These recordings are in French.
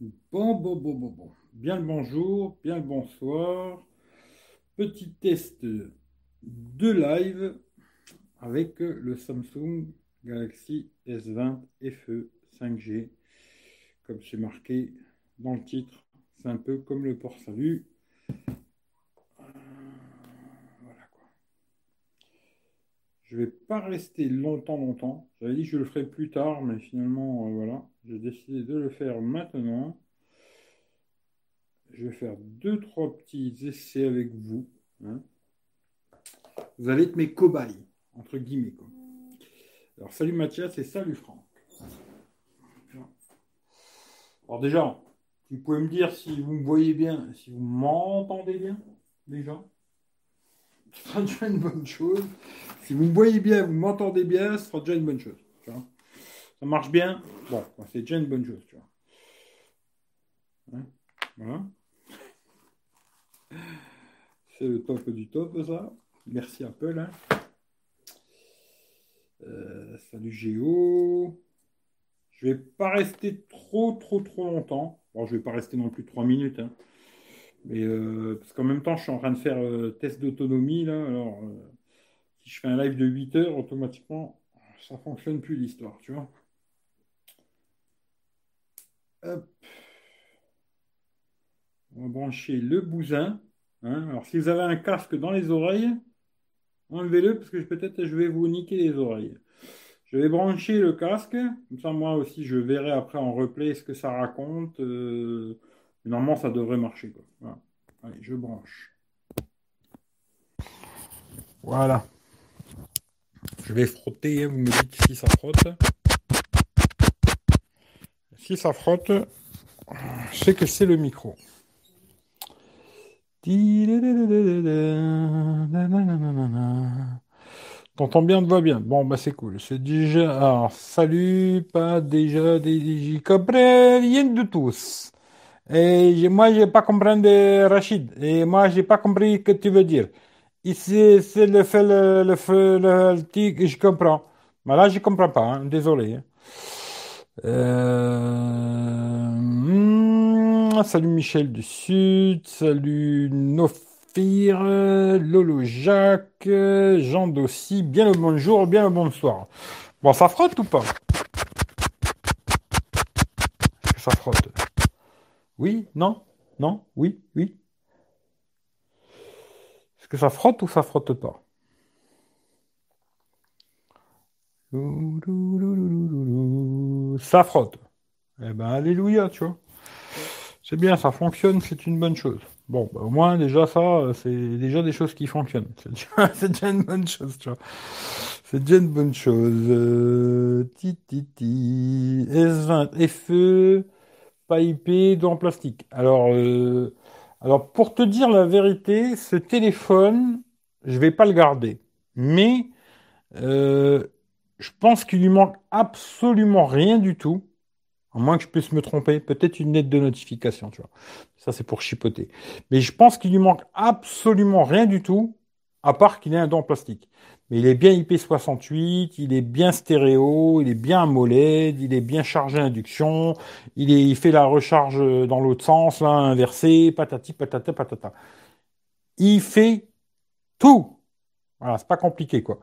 Bon, bon, bon, bon, bon. Bien le bonjour, bien le bonsoir. Petit test de live avec le Samsung Galaxy S20 FE 5G. Comme c'est marqué dans le titre, c'est un peu comme le port salut. Je vais pas rester longtemps, longtemps. J'avais dit que je le ferai plus tard, mais finalement, euh, voilà, j'ai décidé de le faire maintenant. Je vais faire deux, trois petits essais avec vous. Hein. Vous allez être mes cobayes, entre guillemets. Alors, salut Mathias et salut Franck. Alors déjà, vous pouvez me dire si vous me voyez bien, si vous m'entendez bien, déjà ce sera déjà une bonne chose. Si vous me voyez bien, vous m'entendez bien, ce sera déjà une bonne chose. Ça marche bien, bon, c'est déjà une bonne chose. Tu vois. Hein, voilà. C'est le top du top, ça. Merci Apple. Hein. Euh, salut Géo. Je vais pas rester trop, trop, trop longtemps. Bon, je vais pas rester non plus trois minutes. Hein. Mais euh, parce qu'en même temps, je suis en train de faire euh, test d'autonomie là. Alors, euh, si je fais un live de 8 heures, automatiquement, ça fonctionne plus l'histoire, tu vois. On va brancher le bousin. Hein. Alors, si vous avez un casque dans les oreilles, enlevez-le parce que peut-être je vais vous niquer les oreilles. Je vais brancher le casque. Comme ça, moi aussi, je verrai après en replay ce que ça raconte. Normalement, ça devrait marcher. Allez, je branche. Voilà. Je vais frotter, hein, vous me dites si ça frotte. Si ça frotte, sais que c'est le micro. T'entends bien, te vois bien. Bon, bah c'est cool. C'est déjà. Alors, salut, pas déjà des. comprends rien de tous. Et moi, j'ai pas compris de Rachid. Et moi, j'ai pas compris ce que tu veux dire. Ici, c'est le fait, le, le, le, je comprends. Mais là, je comprends pas. Hein. Désolé. Euh... Hmm, salut Michel du Sud. Salut Nofir. Lolo Jacques. Jean Dossi. Bien le bonjour, bien le bonsoir. Bon, ça frotte ou pas? Ça frotte? Oui, non, non, oui, oui. Est-ce que ça frotte ou ça frotte pas? Ça frotte. Eh ben, alléluia, tu vois. C'est bien, ça fonctionne, c'est une bonne chose. Bon, bah, au moins, déjà, ça, c'est déjà des choses qui fonctionnent. C'est déjà, une bonne chose, tu vois. C'est déjà une bonne chose. Euh, ti, ti, ti. S20 FE pas IP, en plastique. Alors, euh, alors, pour te dire la vérité, ce téléphone, je vais pas le garder. Mais euh, je pense qu'il lui manque absolument rien du tout. À moins que je puisse me tromper, peut-être une lettre de notification, tu vois. Ça, c'est pour chipoter. Mais je pense qu'il lui manque absolument rien du tout, à part qu'il ait un dent en plastique. Mais il est bien IP68, il est bien stéréo, il est bien AMOLED, il est bien chargé induction, il, est, il fait la recharge dans l'autre sens, là, inversé, patati, patata, patata. Il fait tout. Voilà, c'est pas compliqué, quoi.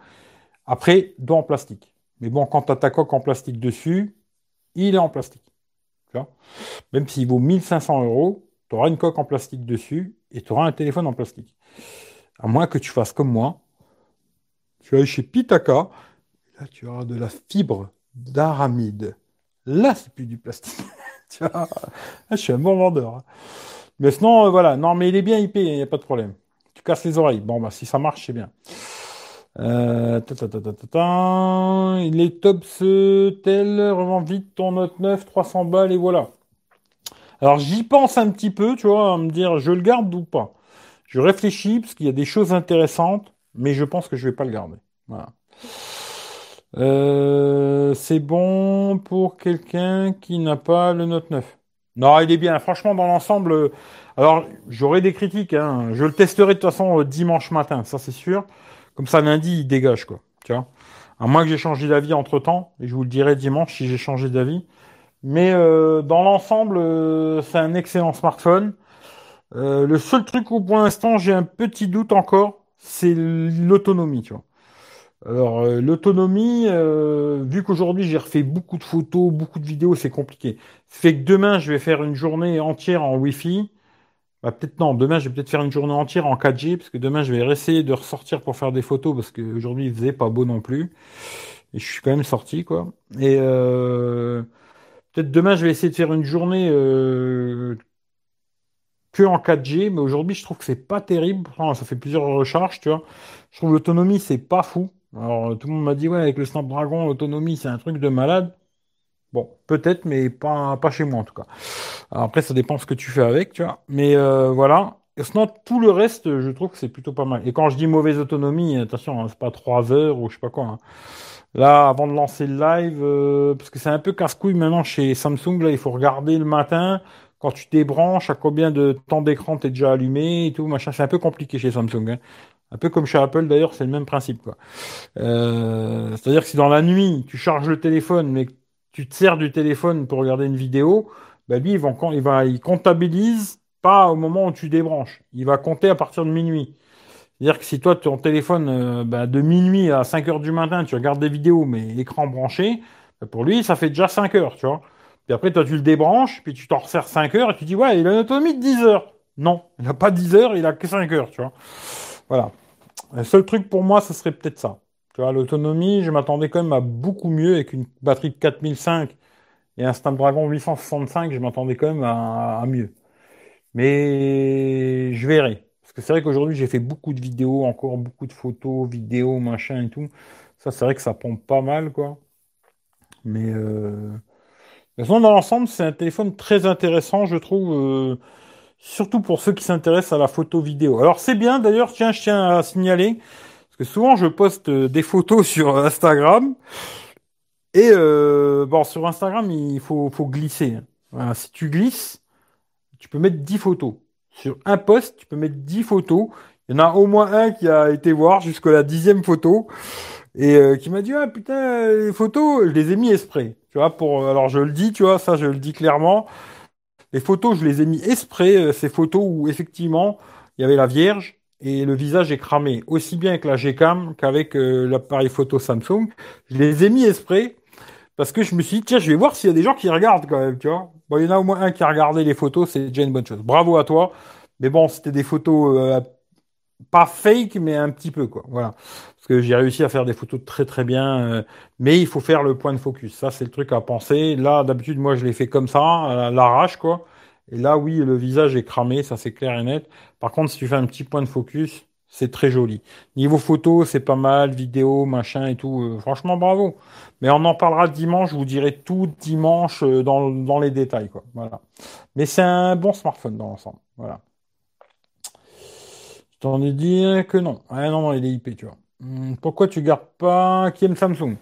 Après, dos en plastique. Mais bon, quand tu ta coque en plastique dessus, il est en plastique. Même s'il vaut 1500 euros, tu auras une coque en plastique dessus et tu auras un téléphone en plastique. À moins que tu fasses comme moi, tu vas chez Pitaka, là tu auras de la fibre d'aramide. Là, c'est plus du plastique. tu vois, je suis un bon vendeur. Hein. Mais sinon, euh, voilà. Non, mais il est bien IP, il n'y a pas de problème. Tu casses les oreilles. Bon, bah, si ça marche, c'est bien. Euh, les tops tel revend vite ton Note 9, 300 balles et voilà. Alors j'y pense un petit peu, tu vois, à me dire je le garde ou pas. Je réfléchis parce qu'il y a des choses intéressantes mais je pense que je vais pas le garder. Euh, c'est bon pour quelqu'un qui n'a pas le Note 9. Non, il est bien. Franchement, dans l'ensemble, euh, alors j'aurai des critiques. Hein. Je le testerai de toute façon dimanche matin, ça c'est sûr. Comme ça, lundi, il dégage quoi. Tu vois. À moins que j'ai changé d'avis entre temps, et je vous le dirai dimanche si j'ai changé d'avis. Mais euh, dans l'ensemble, euh, c'est un excellent smartphone. Euh, le seul truc où pour l'instant j'ai un petit doute encore, c'est l'autonomie, tu vois. Alors l'autonomie, vu qu'aujourd'hui j'ai refait beaucoup de photos, beaucoup de vidéos, c'est compliqué. Ça fait que demain je vais faire une journée entière en Wi-Fi. Bah, peut-être non, demain je vais peut-être faire une journée entière en 4G, parce que demain je vais essayer de ressortir pour faire des photos, parce qu'aujourd'hui il faisait pas beau non plus. Et je suis quand même sorti, quoi. Et euh, peut-être demain je vais essayer de faire une journée euh, que en 4G, mais aujourd'hui je trouve que c'est pas terrible. Ça fait plusieurs recharges, tu vois. Je trouve l'autonomie c'est pas fou. Alors tout le monde m'a dit ouais avec le Snapdragon l'autonomie c'est un truc de malade. Bon, peut-être, mais pas, pas chez moi en tout cas. Après, ça dépend ce que tu fais avec, tu vois. Mais euh, voilà. Et sinon, tout le reste, je trouve que c'est plutôt pas mal. Et quand je dis mauvaise autonomie, attention, hein, c'est pas 3 heures ou je sais pas quoi. hein. Là, avant de lancer le live, euh, parce que c'est un peu casse-couille maintenant chez Samsung, là, il faut regarder le matin, quand tu débranches, à combien de temps d'écran t'es déjà allumé et tout, machin. C'est un peu compliqué chez Samsung. hein. Un peu comme chez Apple d'ailleurs, c'est le même principe, quoi. Euh, c'est-à-dire que si dans la nuit, tu charges le téléphone, mais tu te sers du téléphone pour regarder une vidéo, bah lui, il va, il va, il comptabilise pas au moment où tu débranches. Il va compter à partir de minuit. C'est-à-dire que si toi, ton téléphone, euh, bah, de minuit à 5 heures du matin, tu regardes des vidéos, mais écran branché, bah, pour lui, ça fait déjà 5 heures, tu vois. Puis après, toi, tu le débranches, puis tu t'en resserres 5 heures, et tu dis, ouais, il a une autonomie de 10 heures. Non, il n'a pas 10 heures, il a que 5 heures, tu vois. Voilà. Le seul truc pour moi, ce serait peut-être ça. L'autonomie, je m'attendais quand même à beaucoup mieux avec une batterie de 4005 et un Snapdragon 865, je m'attendais quand même à, à mieux. Mais je verrai. Parce que c'est vrai qu'aujourd'hui, j'ai fait beaucoup de vidéos, encore beaucoup de photos, vidéos, machin et tout. Ça, c'est vrai que ça pompe pas mal, quoi. Mais euh... de toute façon, dans l'ensemble, c'est un téléphone très intéressant, je trouve, euh, surtout pour ceux qui s'intéressent à la photo vidéo. Alors c'est bien, d'ailleurs, tiens, je tiens à signaler, parce que souvent je poste euh, des photos sur Instagram, et euh, bon, sur Instagram, il faut, glisser. si tu glisses, tu peux mettre 10 photos. Sur un post, tu peux mettre 10 photos. Il y en a au moins un qui a été voir jusqu'à la dixième photo et euh, qui m'a dit ah putain les photos je les ai mis exprès tu vois pour alors je le dis tu vois ça je le dis clairement les photos je les ai mis exprès euh, ces photos où effectivement il y avait la Vierge et le visage est cramé aussi bien avec la Gcam qu'avec euh, l'appareil photo Samsung je les ai mis exprès parce que je me suis dit tiens je vais voir s'il y a des gens qui regardent quand même tu vois bon il y en a au moins un qui a regardé les photos c'est déjà une bonne chose bravo à toi mais bon c'était des photos euh, pas fake, mais un petit peu, quoi. Voilà. Parce que j'ai réussi à faire des photos très très bien, euh, mais il faut faire le point de focus. Ça, c'est le truc à penser. Là, d'habitude, moi, je l'ai fait comme ça, à l'arrache, quoi. Et là, oui, le visage est cramé, ça c'est clair et net. Par contre, si tu fais un petit point de focus, c'est très joli. Niveau photo, c'est pas mal, vidéo, machin et tout. euh, franchement, bravo. Mais on en parlera dimanche, je vous dirai tout dimanche euh, dans, les détails, quoi. Voilà. Mais c'est un bon smartphone dans l'ensemble. Voilà. Je t'en ai dit que non. Ah non, non, il est IP, tu vois. Hum, Pourquoi tu gardes pas qui aime Samsung?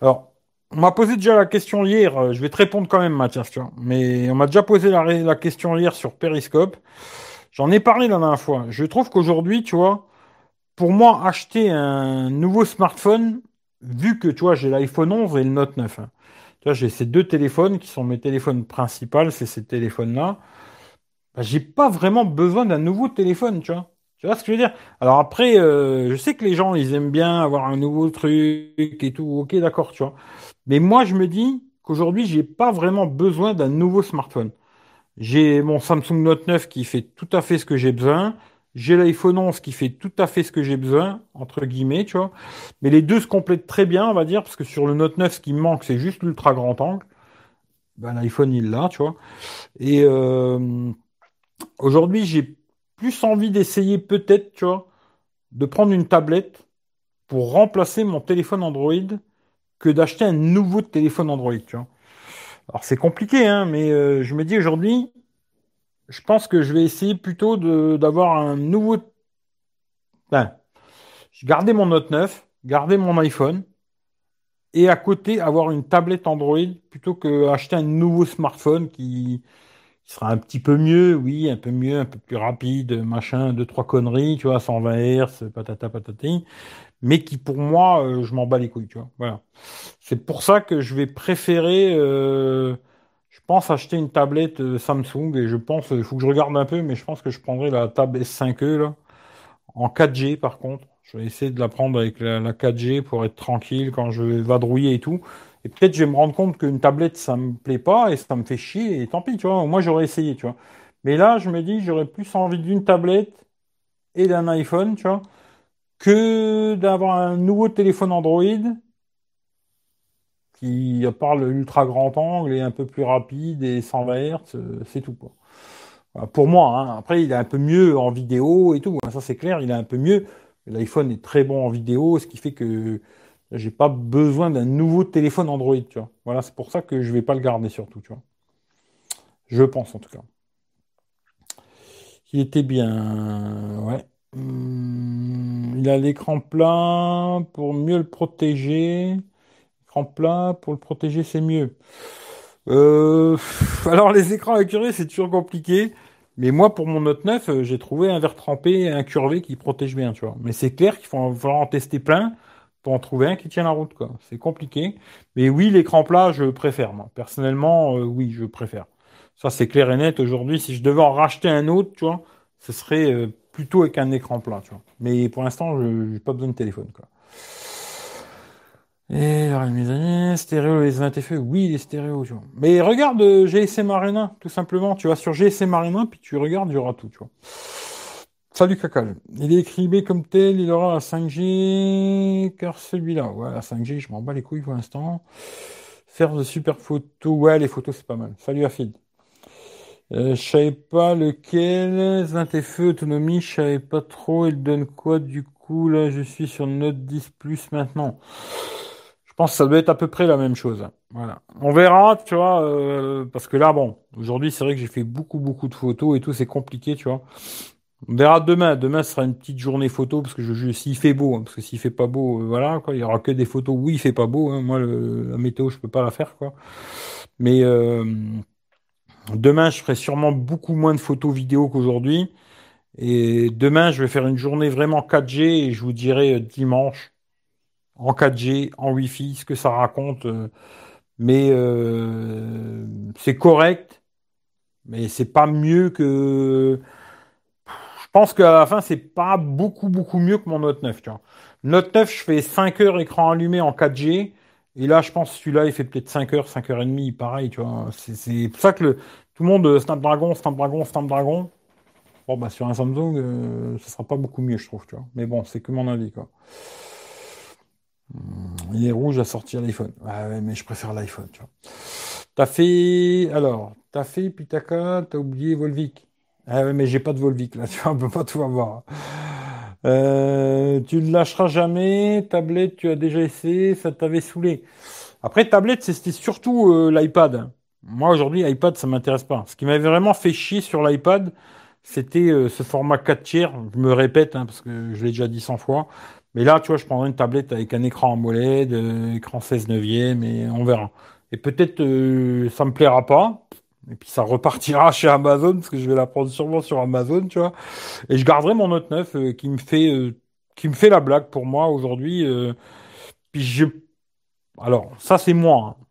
Alors, on m'a posé déjà la question hier. euh, Je vais te répondre quand même, Mathias, tu vois. Mais on m'a déjà posé la, question hier sur Periscope. J'en ai parlé la dernière fois. Je trouve qu'aujourd'hui, tu vois, pour moi, acheter un nouveau smartphone, vu que, tu vois, j'ai l'iPhone 11 et le Note 9. hein. Tu vois, j'ai ces deux téléphones qui sont mes téléphones principaux, c'est ces téléphones-là. Bah, j'ai pas vraiment besoin d'un nouveau téléphone, tu vois. Tu vois ce que je veux dire? Alors après, euh, je sais que les gens, ils aiment bien avoir un nouveau truc et tout. Ok, d'accord, tu vois. Mais moi, je me dis qu'aujourd'hui, j'ai pas vraiment besoin d'un nouveau smartphone. J'ai mon Samsung Note 9 qui fait tout à fait ce que j'ai besoin. J'ai l'iPhone 11 qui fait tout à fait ce que j'ai besoin, entre guillemets, tu vois. Mais les deux se complètent très bien, on va dire, parce que sur le Note 9, ce qui me manque, c'est juste l'ultra grand angle. Ben, l'iPhone, il l'a, tu vois. Et euh, aujourd'hui, j'ai plus envie d'essayer peut-être, tu vois, de prendre une tablette pour remplacer mon téléphone Android que d'acheter un nouveau téléphone Android, tu vois. Alors c'est compliqué, hein, mais euh, je me dis aujourd'hui, je pense que je vais essayer plutôt d'avoir un nouveau. Ben, gardais mon Note 9, garder mon iPhone et à côté avoir une tablette Android plutôt que acheter un nouveau smartphone qui, qui sera un petit peu mieux, oui, un peu mieux, un peu plus rapide, machin, deux, trois conneries, tu vois, 120 Hz, patata patati, mais qui pour moi, euh, je m'en bats les couilles, tu vois. Voilà. C'est pour ça que je vais préférer euh, pense acheter une tablette euh, Samsung et je pense, il faut que je regarde un peu, mais je pense que je prendrai la table S5e là, en 4G par contre. Je vais essayer de la prendre avec la, 4G pour être tranquille quand je vais vadrouiller et tout. Et peut-être je vais me rendre compte qu'une tablette ça me plaît pas et ça me fait chier et tant pis, tu vois. Moi j'aurais essayé, tu vois. Mais là je me dis j'aurais plus envie d'une tablette et d'un iPhone, tu vois, que d'avoir un nouveau téléphone Android qui, à part l'ultra grand angle, est un peu plus rapide et 120 Hz, c'est tout. Pour moi, hein. après, il est un peu mieux en vidéo et tout. Ça, c'est clair, il est un peu mieux. L'iPhone est très bon en vidéo, ce qui fait que j'ai pas besoin d'un nouveau téléphone Android. Voilà, c'est pour ça que je vais pas le garder surtout, tu. Je pense en tout cas. Il était bien, ouais. Hmm, il a l'écran plat pour mieux le protéger. Écran plat pour le protéger, c'est mieux. Euh, alors les écrans incurvés, c'est toujours compliqué. Mais moi, pour mon Note 9, euh, j'ai trouvé un verre trempé et un curvé qui protège bien, tu vois. Mais c'est clair qu'il faut falloir en tester plein pour en trouver un qui tient la route, quoi. C'est compliqué. Mais oui, l'écran plat, je préfère. Personnellement, euh, oui, je préfère. Ça, c'est clair et net. Aujourd'hui, si je devais en racheter un autre, tu vois, ce serait euh, plutôt avec un écran plat, tu vois. Mais pour l'instant, je n'ai pas besoin de téléphone, quoi. Et alors, mes amis, stéréo, les feux oui, les stéréos, tu vois. Mais regarde euh, GSM Arena, tout simplement. Tu vas sur GSM Arena, puis tu regardes, il y aura tout, tu vois. Salut Cacal. Il est écrit B comme tel, il aura la 5G, car celui-là, ouais, la 5G, je m'en bats les couilles pour l'instant. Faire de super photos, ouais, les photos, c'est pas mal. Salut Afid. Euh, je savais pas lequel, feux autonomie, je savais pas trop, il donne quoi du coup, là, je suis sur Note 10 Plus maintenant. Je pense que ça doit être à peu près la même chose. Voilà. On verra, tu vois, euh, parce que là, bon, aujourd'hui, c'est vrai que j'ai fait beaucoup, beaucoup de photos et tout, c'est compliqué, tu vois. On verra demain. Demain, ce sera une petite journée photo, parce que je, s'il fait beau, hein, parce que s'il fait pas beau, euh, voilà, il y aura que des photos où il fait pas beau. Hein. Moi, la météo, je peux pas la faire, quoi. Mais euh, demain, je ferai sûrement beaucoup moins de photos vidéo qu'aujourd'hui. Et demain, je vais faire une journée vraiment 4G et je vous dirai dimanche en 4G, en Wi-Fi, ce que ça raconte. Euh, mais euh, c'est correct, mais c'est pas mieux que. Je pense qu'à la fin, c'est pas beaucoup, beaucoup mieux que mon Note 9. Tu vois. Note 9, je fais 5 heures écran allumé en 4G. Et là, je pense celui-là, il fait peut-être 5 heures, 5 heures et demie, pareil, tu vois. C'est pour ça que le, tout le monde, euh, Snapdragon, Snapdragon, Snapdragon. Bon, bah, sur un Samsung, euh, ça sera pas beaucoup mieux, je trouve, tu vois. Mais bon, c'est que mon avis, quoi. Il est rouge à sortir l'iPhone. Ah ouais, mais je préfère l'iPhone, tu vois. T'as fait, alors, t'as fait Pitaka, t'as oublié Volvic. Ah ouais, mais j'ai pas de Volvic, là, tu vois, on peut pas tout avoir. Euh, tu ne lâcheras jamais, tablette, tu as déjà essayé, ça t'avait saoulé. Après, tablette, c'était surtout euh, l'iPad. Moi, aujourd'hui, iPad, ça m'intéresse pas. Ce qui m'avait vraiment fait chier sur l'iPad, c'était euh, ce format 4 tiers. Je me répète, hein, parce que je l'ai déjà dit 100 fois. Mais là, tu vois, je prendrai une tablette avec un écran AMOLED, écran 16 neuvième, et on verra. Et peut-être ça me plaira pas, et puis ça repartira chez Amazon, parce que je vais la prendre sûrement sur Amazon, tu vois. Et je garderai mon Note 9 euh, qui me fait euh, qui me fait la blague pour moi aujourd'hui. puis je alors, ça c'est moi. Hein.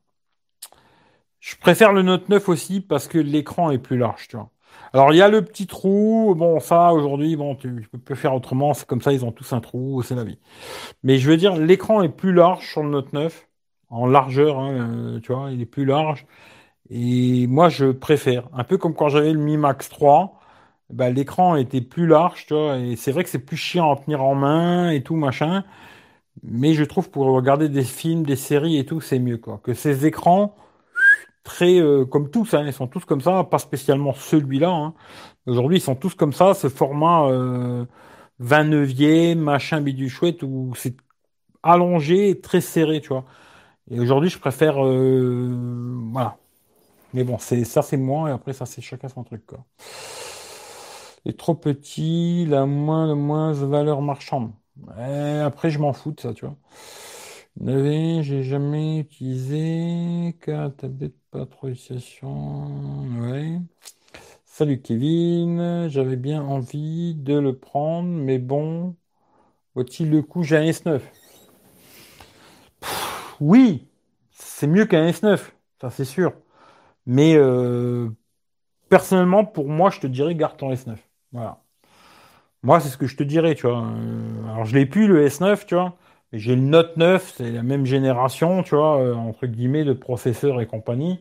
Je préfère le Note 9 aussi parce que l'écran est plus large, tu vois. Alors il y a le petit trou, bon ça aujourd'hui, bon tu, peux faire autrement, c'est comme ça, ils ont tous un trou, c'est la vie. Mais je veux dire, l'écran est plus large sur le Note 9, en largeur, hein, euh, tu vois, il est plus large. Et moi je préfère, un peu comme quand j'avais le Mi Max 3, bah, l'écran était plus large, tu vois, et c'est vrai que c'est plus chiant à tenir en main et tout machin. Mais je trouve pour regarder des films, des séries et tout, c'est mieux quoi. Que ces écrans très euh, comme tous, hein, ils sont tous comme ça, pas spécialement celui-là. Hein. Aujourd'hui, ils sont tous comme ça, ce format euh, 29e, machin bidule chouette, où c'est allongé, très serré, tu vois. Et aujourd'hui, je préfère, euh, voilà. Mais bon, c'est ça, c'est moi, et après ça, c'est chacun son truc, quoi. Et trop petit, la moins, de moins valeur marchande. après, je m'en fous de ça, tu vois. j'ai jamais utilisé car tablette pas trop Ouais. Salut Kevin, j'avais bien envie de le prendre, mais bon, vaut-il le coup J'ai un S9 Oui, c'est mieux qu'un S9, ça c'est sûr. Mais euh, personnellement, pour moi, je te dirais garde ton S9. Voilà. Moi, c'est ce que je te dirais, tu vois. Euh, alors, je l'ai plus, le S9, tu vois. J'ai le Note 9, c'est la même génération, tu vois, euh, entre guillemets, de processeurs et compagnie.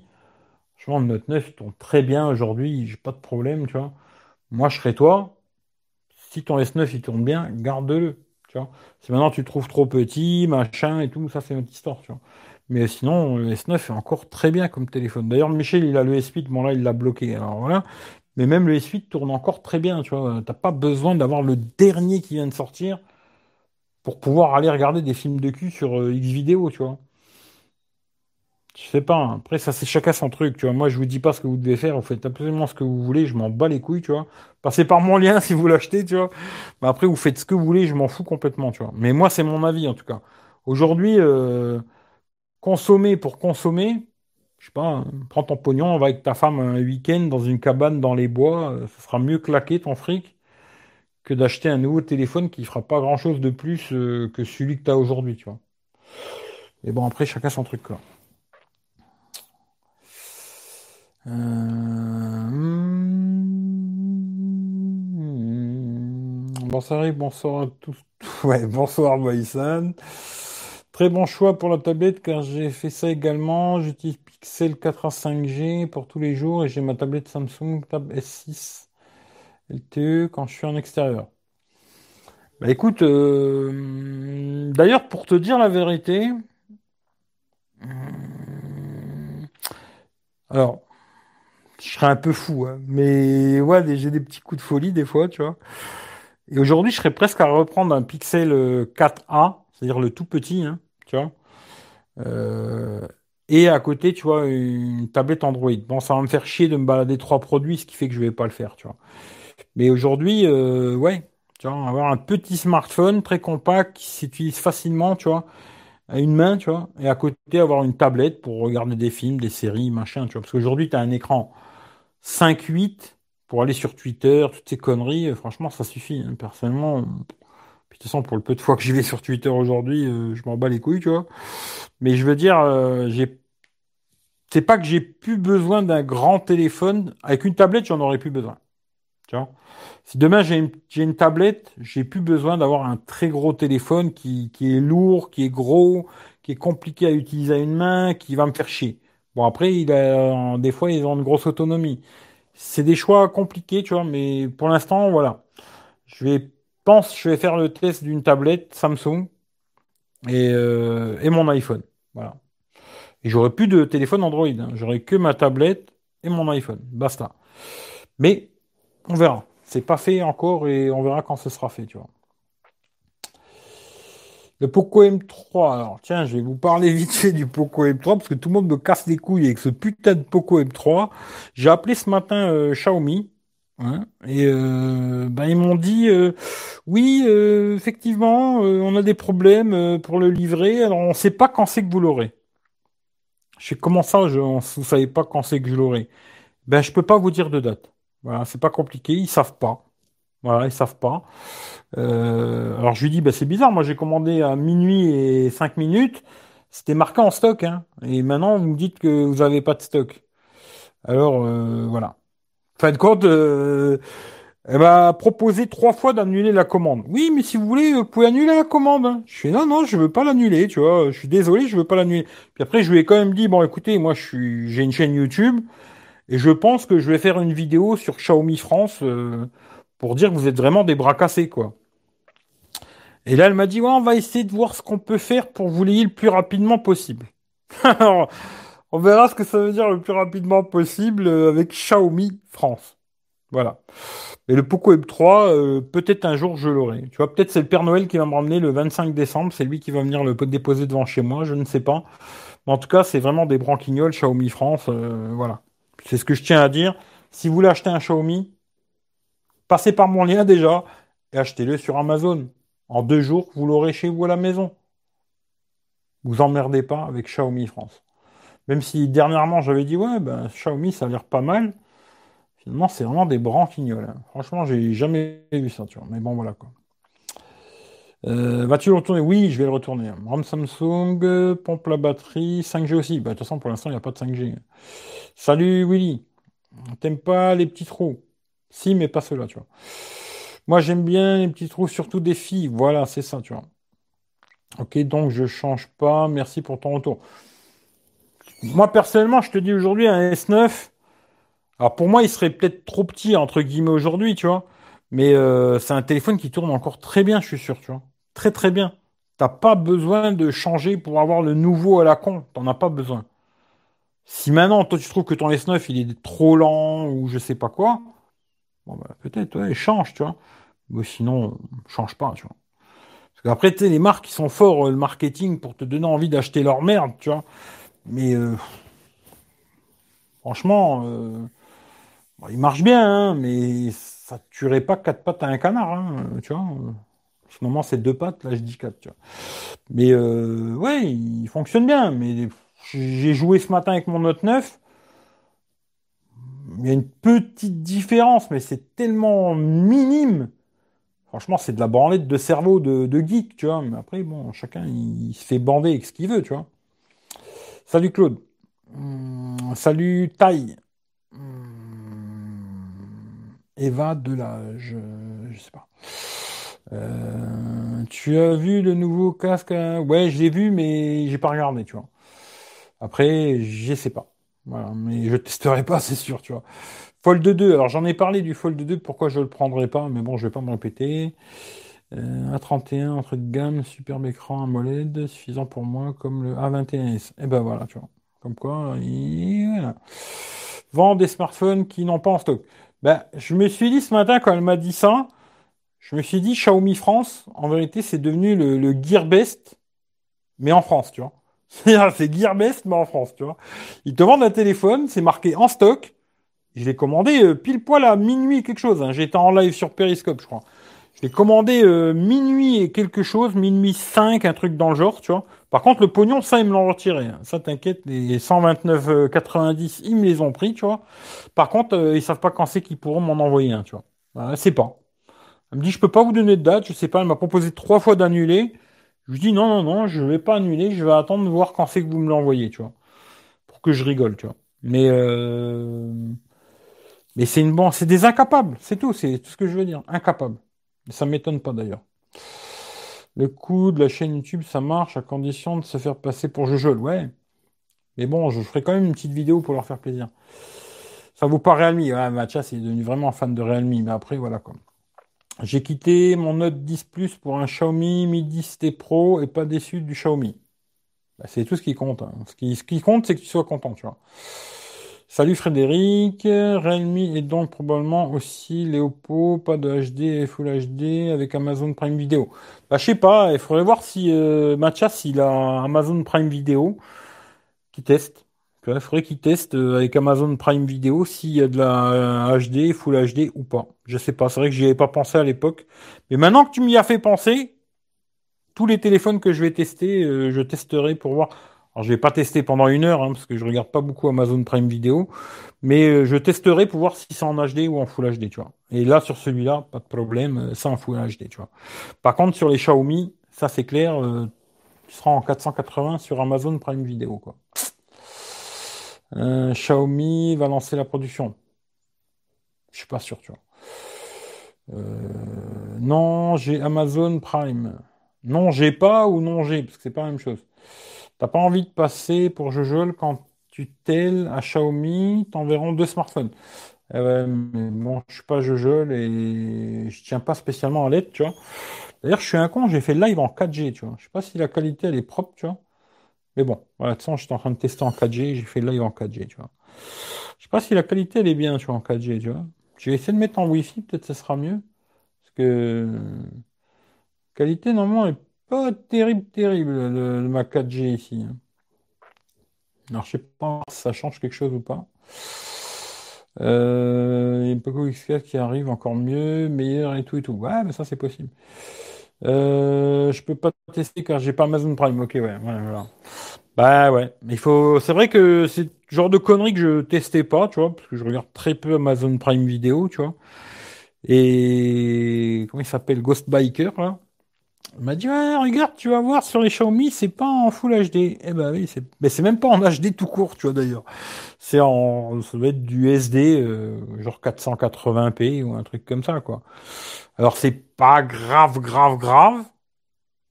Franchement, le Note 9 il tourne très bien aujourd'hui, j'ai pas de problème, tu vois. Moi, je serais toi. Si ton S9 il tourne bien, garde-le. Tu vois. Si maintenant tu le trouves trop petit, machin et tout, ça c'est notre histoire, tu vois. Mais sinon, le S9 est encore très bien comme téléphone. D'ailleurs, Michel, il a le S8, bon là, il l'a bloqué. Alors voilà. Mais même le S8 tourne encore très bien, tu vois. T'as pas besoin d'avoir le dernier qui vient de sortir pour pouvoir aller regarder des films de cul sur euh, X vidéo, tu vois. Je sais pas. hein. Après, ça, c'est chacun son truc, tu vois. Moi, je vous dis pas ce que vous devez faire. Vous faites absolument ce que vous voulez. Je m'en bats les couilles, tu vois. Passez par mon lien si vous l'achetez, tu vois. Mais après, vous faites ce que vous voulez. Je m'en fous complètement, tu vois. Mais moi, c'est mon avis, en tout cas. Aujourd'hui, euh, consommer pour consommer, je sais pas, hein, prends ton pognon, on va avec ta femme un week-end dans une cabane dans les bois. euh, Ça sera mieux claquer ton fric que d'acheter un nouveau téléphone qui fera pas grand-chose de plus euh, que celui que tu as aujourd'hui, tu vois. Et bon, après, chacun son truc, quoi. Euh, hmm, Bonsoir Eric, bonsoir à tous. Ouais, bonsoir Moïsan. Très bon choix pour la tablette car j'ai fait ça également. J'utilise Pixel 4a 5G pour tous les jours et j'ai ma tablette Samsung Tab S6 LTE quand je suis en extérieur. Bah écoute, euh, d'ailleurs pour te dire la vérité, hum, alors je serais un peu fou, hein, mais ouais, j'ai des petits coups de folie des fois, tu vois. Et aujourd'hui, je serais presque à reprendre un Pixel euh, 4a, c'est-à-dire le tout petit, hein, tu vois. Euh, et à côté, tu vois, une tablette Android. Bon, ça va me faire chier de me balader trois produits, ce qui fait que je vais pas le faire, tu vois. Mais aujourd'hui, euh, ouais, tu vois, avoir un petit smartphone très compact qui s'utilise facilement, tu vois, à une main, tu vois, et à côté avoir une tablette pour regarder des films, des séries, machin, tu vois. Parce qu'aujourd'hui, tu as un écran 5-8 pour aller sur Twitter, toutes ces conneries, euh, franchement, ça suffit. hein. Personnellement, puis, de toute façon, pour le peu de fois que j'y vais sur Twitter aujourd'hui, euh, je m'en bats les couilles, tu vois. Mais je veux dire, euh, j'ai, c'est pas que j'ai plus besoin d'un grand téléphone. Avec une tablette, j'en aurais plus besoin. Tu vois? Si demain j'ai une, une tablette, j'ai plus besoin d'avoir un très gros téléphone qui, qui est lourd, qui est gros, qui est compliqué à utiliser à une main, qui va me faire chier. Bon, après, il a, des fois, ils ont une grosse autonomie. C'est des choix compliqués, tu vois, mais pour l'instant, voilà. Je vais, pense, je vais faire le test d'une tablette Samsung et, euh, mon iPhone. Voilà. Et j'aurai plus de téléphone Android. hein. J'aurai que ma tablette et mon iPhone. Basta. Mais on verra. C'est pas fait encore et on verra quand ce sera fait, tu vois. Le Poco M3. Alors, tiens, je vais vous parler vite fait du Poco M3 parce que tout le monde me casse les couilles avec ce putain de Poco M3. J'ai appelé ce matin euh, Xiaomi. Et euh, ben, ils m'ont dit euh, oui, euh, effectivement, on a des problèmes pour le livrer. Alors, on ne sait pas quand c'est que vous l'aurez. Je sais comment ça, je, on- vous savez pas quand c'est que je l'aurai? Ben, je peux pas vous dire de date. Voilà, c'est pas compliqué, ils savent pas. Voilà, ils savent pas. Alors je lui dis, bah, c'est bizarre, moi j'ai commandé à minuit et 5 minutes, c'était marqué en stock, hein. Et maintenant vous me dites que vous avez pas de stock. Alors voilà. Fin de compte, euh, elle m'a proposé trois fois d'annuler la commande. Oui, mais si vous voulez, vous pouvez annuler la commande. hein. Je fais non, non, je veux pas l'annuler, tu vois. Je suis désolé, je veux pas l'annuler. Puis après, je lui ai quand même dit, bon, écoutez, moi, je suis, j'ai une chaîne YouTube et je pense que je vais faire une vidéo sur Xiaomi France euh, pour dire que vous êtes vraiment des bras cassés, quoi. Et là, elle m'a dit, ouais, on va essayer de voir ce qu'on peut faire pour vous l'ayez le plus rapidement possible. Alors, on verra ce que ça veut dire le plus rapidement possible euh, avec Xiaomi France. Voilà. Et le Poco M3, euh, peut-être un jour je l'aurai. Tu vois, peut-être c'est le Père Noël qui va me ramener le 25 décembre. C'est lui qui va venir le déposer devant chez moi. Je ne sais pas. Mais en tout cas, c'est vraiment des branquignoles Xiaomi France. euh, voilà. C'est ce que je tiens à dire. Si vous voulez acheter un Xiaomi, passez par mon lien déjà et achetez-le sur Amazon. En deux jours, vous l'aurez chez vous à la maison. Vous emmerdez pas avec Xiaomi France. Même si dernièrement j'avais dit ouais, ben, Xiaomi ça a l'air pas mal. Finalement, c'est vraiment des branquignoles. hein. Franchement, j'ai jamais vu ça, tu vois. Mais bon, voilà quoi. Euh, Vas-tu le retourner? Oui, je vais le retourner. RAM Samsung, pompe la batterie, 5G aussi. Bah, de toute façon, pour l'instant, il n'y a pas de 5G. Salut Willy. T'aimes pas les petits trous? Si, mais pas ceux-là, tu vois. Moi, j'aime bien les petits trous, surtout des filles. Voilà, c'est ça, tu vois. Ok, donc je change pas. Merci pour ton retour. Moi, personnellement, je te dis aujourd'hui, un S9, alors pour moi, il serait peut-être trop petit, entre guillemets, aujourd'hui, tu vois. Mais euh, c'est un téléphone qui tourne encore très bien, je suis sûr, tu vois. Très très bien. T'as pas besoin de changer pour avoir le nouveau à la con. T'en as pas besoin. Si maintenant, toi, tu trouves que ton S9, il est trop lent ou je sais pas quoi, bon, bah, peut-être, ouais, change, tu vois. Mais sinon, change pas, tu vois. Parce qu'après, tu sais, les marques, ils sont forts, euh, le marketing, pour te donner envie d'acheter leur merde, tu vois. Mais euh, franchement, euh, il marche bien, hein, mais ça tuerait pas quatre pattes à un canard, hein, tu vois. Finalement, c'est deux pattes, là, je dis quatre, tu. Mais euh, ouais, il fonctionne bien, mais j'ai joué ce matin avec mon Note 9. Il y a une petite différence, mais c'est tellement minime. Franchement, c'est de la branlette de cerveau de, de, geek, tu vois. Mais après, bon, chacun, il, se fait bander avec ce qu'il veut, tu vois. Salut Claude. Hum, salut Taille. Hum, Eva Delage. Je sais pas. Euh, tu as vu le nouveau casque hein? Ouais, je l'ai vu, mais j'ai pas regardé, tu vois. Après, je sais pas. Voilà, mais je testerai pas, c'est sûr, tu vois. Fold 2, alors j'en ai parlé du Fold 2, pourquoi je le prendrai pas, mais bon, je vais pas me répéter. Euh, A31, entre gamme, superbe écran AMOLED, suffisant pour moi, comme le A21S. Et ben voilà, tu vois. Comme quoi, il... voilà. Vend des smartphones qui n'ont pas en stock. Ben, je me suis dit ce matin, quand elle m'a dit ça, je me suis dit, Xiaomi France, en vérité, c'est devenu le, le Gearbest, mais en France, tu vois. C'est Gearbest, mais en France, tu vois. Ils te vendent un téléphone, c'est marqué en stock. Je l'ai commandé euh, pile poil à minuit quelque chose. Hein. J'étais en live sur Periscope, je crois. Je l'ai commandé euh, minuit et quelque chose, minuit 5, un truc dans le genre, tu vois. Par contre, le pognon, ça, ils me l'ont retiré. Ça, t'inquiète, les 129,90, ils me les ont pris, tu vois. Par contre, euh, ils savent pas quand c'est qu'ils pourront m'en envoyer un, tu vois. Voilà, c'est pas. Elle me dit, je peux pas vous donner de date, je sais pas. Elle m'a proposé trois fois d'annuler. Je lui dis, non, non, non, je vais pas annuler, je vais attendre de voir quand c'est que vous me l'envoyez, tu vois. Pour que je rigole, tu vois. Mais, euh... mais c'est une bon, c'est des incapables, c'est tout, c'est tout ce que je veux dire. Incapables. Ça m'étonne pas d'ailleurs. Le coût de la chaîne YouTube, ça marche à condition de se faire passer pour Jojol. Ouais. Mais bon, je ferai quand même une petite vidéo pour leur faire plaisir. Ça vaut pas Realme. Ouais, Mathias est devenu vraiment fan de Realme. Mais après, voilà quoi. J'ai quitté mon Note 10 Plus pour un Xiaomi Mi 10T Pro et pas déçu du Xiaomi. Bah, c'est tout ce qui compte. Hein. Ce qui compte, c'est que tu sois content, tu vois. Salut Frédéric, Realme est donc probablement aussi Léopo, pas de HD et Full HD avec Amazon Prime Video. Bah je sais pas, il faudrait voir si euh, Mathias il a Amazon Prime Video qui teste. Il faudrait qu'il teste euh, avec Amazon Prime Video s'il y a de la HD, Full HD ou pas. Je sais pas, c'est vrai que j'y avais pas pensé à l'époque. Mais maintenant que tu m'y as fait penser, tous les téléphones que je vais tester, euh, je testerai pour voir. Alors, je vais pas tester pendant une heure, hein, parce que je regarde pas beaucoup Amazon Prime Video, mais euh, je testerai pour voir si c'est en HD ou en Full HD, tu vois. Et là, sur celui-là, pas de problème, euh, c'est en Full HD, tu vois. Par contre, sur les Xiaomi, ça c'est clair, euh, tu seras en 480 sur Amazon Prime Video, quoi. Xiaomi va lancer la production. Je suis pas sûr, tu vois. non, j'ai Amazon Prime. Non, j'ai pas ou non j'ai, parce que c'est pas la même chose. T'as pas envie de passer pour Jojol quand tu telles à Xiaomi, t'enverront deux smartphones. Euh, mais bon, je suis pas Jojol et je tiens pas spécialement à l'aide, tu vois. D'ailleurs, je suis un con, j'ai fait live en 4G, tu vois. Je sais pas si la qualité elle est propre, tu vois. Mais bon, voilà, de toute façon, j'étais en train de tester en 4G, j'ai fait live en 4G, tu vois. Je sais pas si la qualité elle est bien, tu vois, en 4G, tu vois. Je vais essayer de mettre en Wi-Fi, peut-être ça sera mieux. Parce que qualité normalement elle pas terrible, terrible, le, ma 4G ici. Alors, je sais pas si ça change quelque chose ou pas. Euh, il y a Poco X4 qui arrive encore mieux, meilleur et tout et tout. Ouais, mais ça, c'est possible. Euh, je peux pas tester car j'ai pas Amazon Prime. Ok, ouais, voilà. Bah ouais, mais il faut. C'est vrai que c'est le genre de conneries que je testais pas, tu vois, parce que je regarde très peu Amazon Prime vidéo, tu vois. Et comment il s'appelle? Ghost Biker là Il m'a dit, ouais, regarde, tu vas voir sur les Xiaomi, c'est pas en Full HD. Eh ben oui, c'est, mais c'est même pas en HD tout court, tu vois d'ailleurs. C'est en, ça doit être du SD, euh, genre 480p ou un truc comme ça, quoi. Alors c'est pas grave, grave, grave,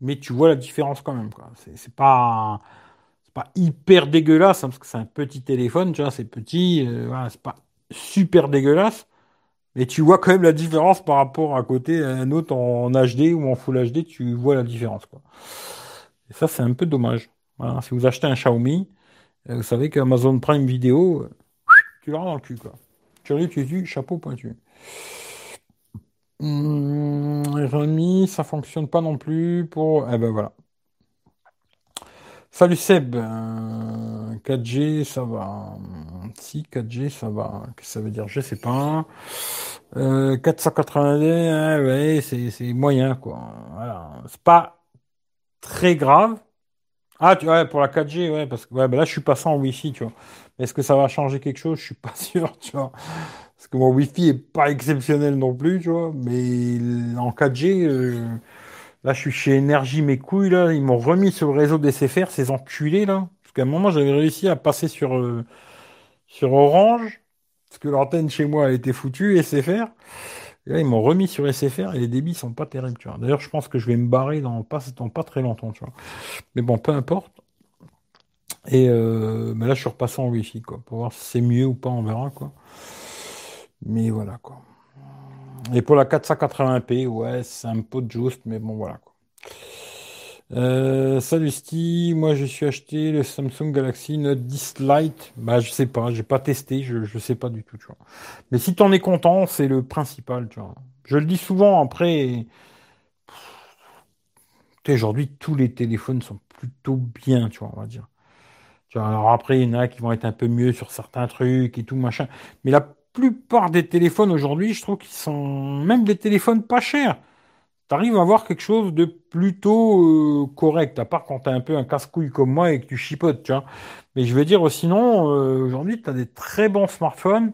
mais tu vois la différence quand même, quoi. C'est, pas, c'est pas hyper dégueulasse, hein, parce que c'est un petit téléphone, tu vois, c'est petit, euh, c'est pas super dégueulasse. Mais tu vois quand même la différence par rapport à côté à un autre en HD ou en Full HD, tu vois la différence. Quoi. Et ça, c'est un peu dommage. Si vous achetez un Xiaomi, euh, vous savez qu'Amazon Prime Vidéo, tu l'as dans le cul. Quoi. Tu l'as tu chapeau pointu. Hum, ça fonctionne pas non plus pour. Eh ben voilà. Salut Seb, 4G euh, ça va. Si 4G ça va, qu'est-ce que ça veut dire Je sais pas. Euh, 480D, hein, ouais, c'est moyen quoi. Voilà, c'est pas très grave. Ah, tu vois, pour la 4G, ouais, parce que ben là je suis passé en Wi-Fi, tu vois. Est-ce que ça va changer quelque chose? Je suis pas sûr, tu vois. Parce que mon Wi-Fi est pas exceptionnel non plus, tu vois. Mais en 4G. Là, je suis chez Énergie, mes couilles, là. Ils m'ont remis sur le réseau des SFR, ces enculés, là. Parce qu'à un moment, j'avais réussi à passer sur, euh, sur Orange. Parce que l'antenne chez moi, elle était foutue, SFR. Et là, ils m'ont remis sur SFR et les débits sont pas terribles, tu vois. D'ailleurs, je pense que je vais me barrer dans pas, dans pas très longtemps, tu vois. Mais bon, peu importe. Et euh, là, je suis repassé en Wi-Fi, quoi. Pour voir si c'est mieux ou pas, on verra, quoi. Mais voilà, quoi. Et pour la 480p, ouais, c'est un peu juste, mais bon, voilà. Quoi. Euh, salut Steve, moi je suis acheté le Samsung Galaxy Note 10 Lite. Bah je sais pas, j'ai pas testé, je, je sais pas du tout. Mais si t'en es content, c'est le principal, tu vois. Je le dis souvent après. Aujourd'hui, tous les téléphones sont plutôt bien, tu on va dire. Tu vois, alors après, il y en a qui vont être un peu mieux sur certains trucs et tout, machin. Mais la plupart des téléphones aujourd'hui, je trouve qu'ils sont même des téléphones pas chers. Tu arrives à avoir quelque chose de plutôt euh, correct, à part quand tu as un peu un casse-couille comme moi et que tu chipotes, tu vois. Mais je veux dire, sinon, euh, aujourd'hui, tu as des très bons smartphones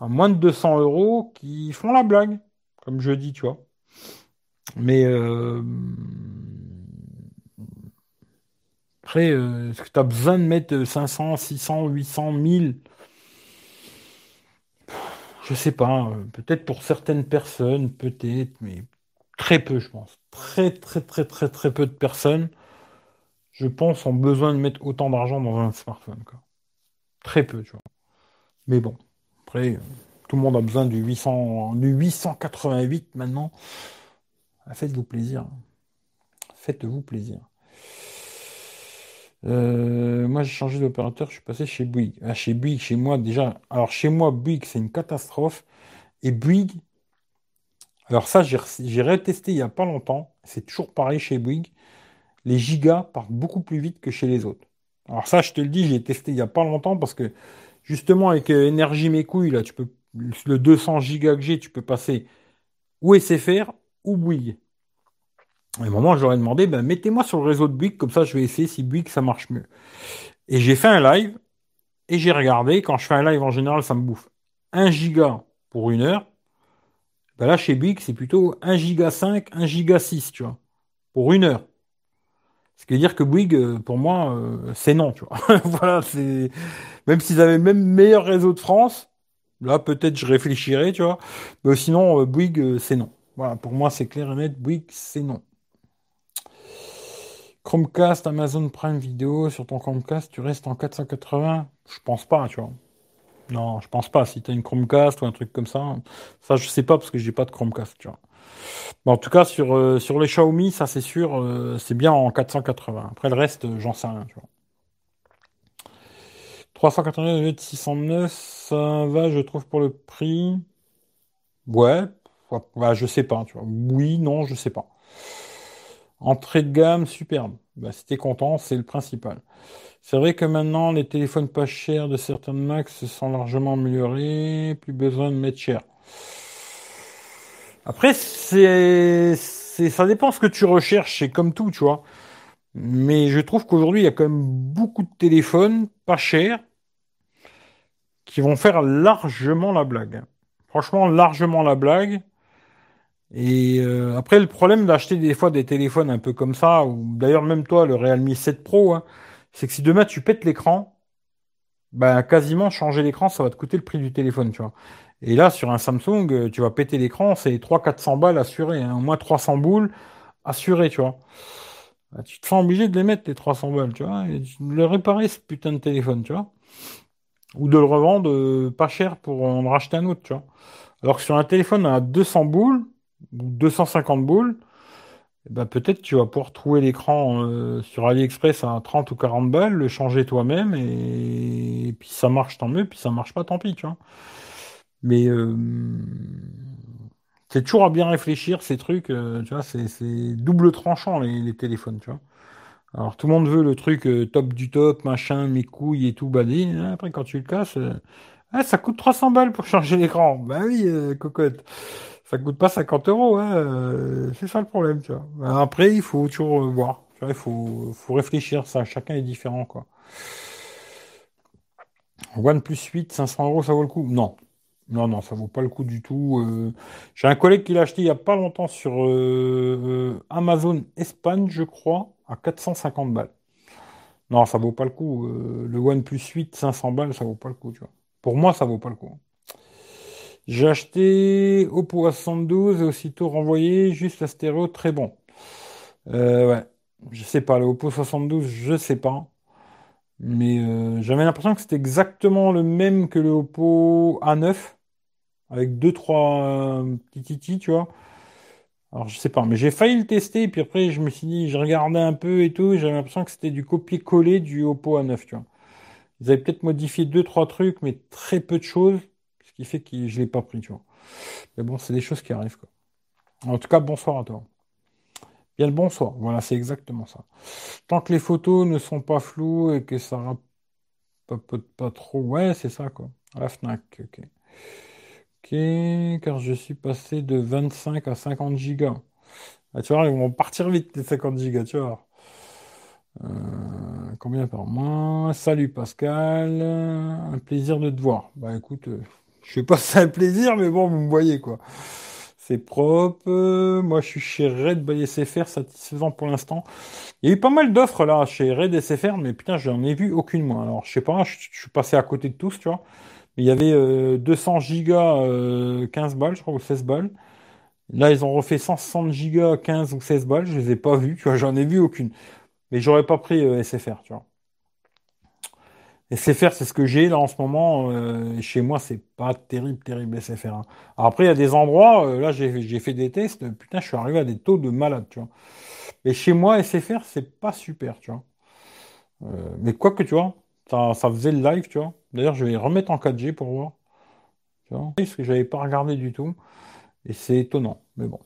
à moins de 200 euros qui font la blague, comme je dis, tu vois. Mais euh, après, est-ce que tu as besoin de mettre 500, 600, 800, 1000 je sais pas, peut-être pour certaines personnes, peut-être, mais très peu, je pense. Très, très, très, très, très peu de personnes, je pense, ont besoin de mettre autant d'argent dans un smartphone. Très peu, tu vois. Mais bon, après, euh, tout le monde a besoin du 800, du 888 maintenant. Faites-vous plaisir. Faites-vous plaisir. Euh, moi, j'ai changé d'opérateur, je suis passé chez Bouygues. Ah, chez Bouygues, chez moi, déjà. Alors, chez moi, Bouygues, c'est une catastrophe. Et Bouygues, alors ça, j'ai retesté il n'y a pas longtemps. C'est toujours pareil chez Bouygues. Les gigas partent beaucoup plus vite que chez les autres. Alors ça, je te le dis, j'ai testé il n'y a pas longtemps parce que justement, avec euh, Énergie Mes Couilles, là, tu peux, le 200 gigas que j'ai, tu peux passer ou SFR ou Bouygues. À un moment, j'aurais demandé, ben, mettez-moi sur le réseau de Bouygues, comme ça je vais essayer si Bouygues ça marche mieux. Et j'ai fait un live, et j'ai regardé, quand je fais un live en général, ça me bouffe 1 giga pour une heure. Ben là, chez Bouygues, c'est plutôt 1 giga 5, 1 giga 6, tu vois, pour une heure. Ce qui veut dire que Bouygues, euh, pour moi, euh, c'est non, tu vois. voilà, c'est. Même s'ils avaient le même meilleur réseau de France, là, peut-être je réfléchirais, tu vois. Mais sinon, euh, Bouygues, c'est non. Voilà, pour moi, c'est clair et net, Bouygues, c'est non. Chromecast, Amazon Prime Video, sur ton Chromecast, tu restes en 480 Je pense pas, tu vois. Non, je pense pas. Si tu as une Chromecast ou un truc comme ça, ça je sais pas parce que j'ai pas de Chromecast, tu vois. en tout cas, sur, euh, sur les Xiaomi, ça c'est sûr, euh, c'est bien en 480. Après le reste, euh, j'en sais rien, tu vois. 389 de 609, ça va, je trouve, pour le prix. Ouais, ouais, je sais pas, tu vois. Oui, non, je sais pas. Entrée de gamme, superbe. Bah, si t'es content, c'est le principal. C'est vrai que maintenant, les téléphones pas chers de certaines marques se sont largement améliorés. Plus besoin de mettre cher. Après, c'est, ça dépend ce que tu recherches. C'est comme tout, tu vois. Mais je trouve qu'aujourd'hui, il y a quand même beaucoup de téléphones pas chers qui vont faire largement la blague. Franchement, largement la blague. Et euh, après, le problème d'acheter des fois des téléphones un peu comme ça, ou d'ailleurs même toi, le Realme 7 Pro, hein, c'est que si demain tu pètes l'écran, ben quasiment changer l'écran, ça va te coûter le prix du téléphone, tu vois. Et là, sur un Samsung, euh, tu vas péter l'écran, c'est 300-400 balles assurées, hein, au moins 300 boules assurées, tu vois. Ben, tu te sens obligé de les mettre, les 300 balles, tu vois, et de le réparer, ce putain de téléphone, tu vois. Ou de le revendre euh, pas cher pour en racheter un autre, tu vois. Alors que sur un téléphone à 200 boules, ou 250 boules, ben peut-être tu vas pouvoir trouver l'écran euh, sur AliExpress à 30 ou 40 balles, le changer toi-même, et... puis ça marche tant mieux, puis ça marche pas tant pis, tu vois. Mais euh, c'est toujours à bien réfléchir ces trucs, euh, tu vois, c'est double tranchant les, téléphones, tu vois. Alors tout le monde veut le truc top du top, machin, mes couilles et tout badé. Après quand tu le casses, ah, ça coûte 300 balles pour changer l'écran. Bah oui, cocotte ça coûte pas 50 euros, hein, euh, c'est ça le problème, tu vois. Après, il faut toujours euh, voir, il faut, réfléchir, ça, chacun est différent, quoi. OnePlus 8, 500 euros, ça vaut le coup? Non. Non, non, ça vaut pas le coup du tout. Euh. J'ai un collègue qui l'a acheté il y a pas longtemps sur Amazon Espagne, je crois, à 450 balles. Non, ça vaut pas le coup. le OnePlus 8, 500 balles, ça vaut pas le coup, tu vois. Pour moi, ça vaut pas le coup. J'ai acheté Oppo A72 et aussitôt renvoyé juste la stéréo, très bon. Euh, ouais, je sais pas, le Oppo 72, je sais pas. Mais euh, j'avais l'impression que c'était exactement le même que le Oppo A9, avec deux, trois euh, petits titis, tu vois. Alors je sais pas, mais j'ai failli le tester, et puis après je me suis dit, je regardais un peu et tout, j'avais l'impression que c'était du copier-coller du Oppo A9, tu vois. Ils avaient peut-être modifié deux, trois trucs, mais très peu de choses qui fait que je l'ai pas pris, tu vois. Mais bon, c'est des choses qui arrivent, quoi. En tout cas, bonsoir à toi. Bien le bonsoir, voilà, c'est exactement ça. Tant que les photos ne sont pas floues et que ça papote pas trop, ouais, c'est ça, quoi. la FNAC, ok. Ok, car je suis passé de 25 à 50 gigas. Ah, tu vois, ils vont partir vite, les 50 gigas, tu vois. Euh, combien par mois? Salut Pascal, un plaisir de te voir. Bah écoute, euh, je sais pas c'est un plaisir, mais bon, vous me voyez quoi. C'est propre. moi, je suis chez Red by SFR, satisfaisant pour l'instant. Il y a eu pas mal d'offres là chez Red SFR, mais putain, j'en ai vu aucune moi. Alors, je sais pas, je, suis passé à côté de tous, tu vois. Mais il y avait 200 euh, gigas, 15 euh, balles, je crois, ou 16 balles. Là, ils ont refait 160 gigas, 15 ou 16 balles. Je les ai pas vus, tu vois, j'en ai vu aucune. Mais j'aurais pas pris euh, SFR, tu vois. SFR, c'est ce que j'ai là en ce moment. Euh, chez moi, c'est pas terrible, terrible SFR. Hein. après, il y a des endroits, euh, là j'ai fait des tests, putain, je suis arrivé à des taux de malade, tu vois. Mais chez moi, SFR, c'est pas super, tu vois. Euh, mais quoi que tu vois, ça, ça, faisait le live, tu vois. D'ailleurs, je vais remettre en 4G pour voir. Tu vois, parce que j'avais pas regardé du tout. Et c'est étonnant, mais bon.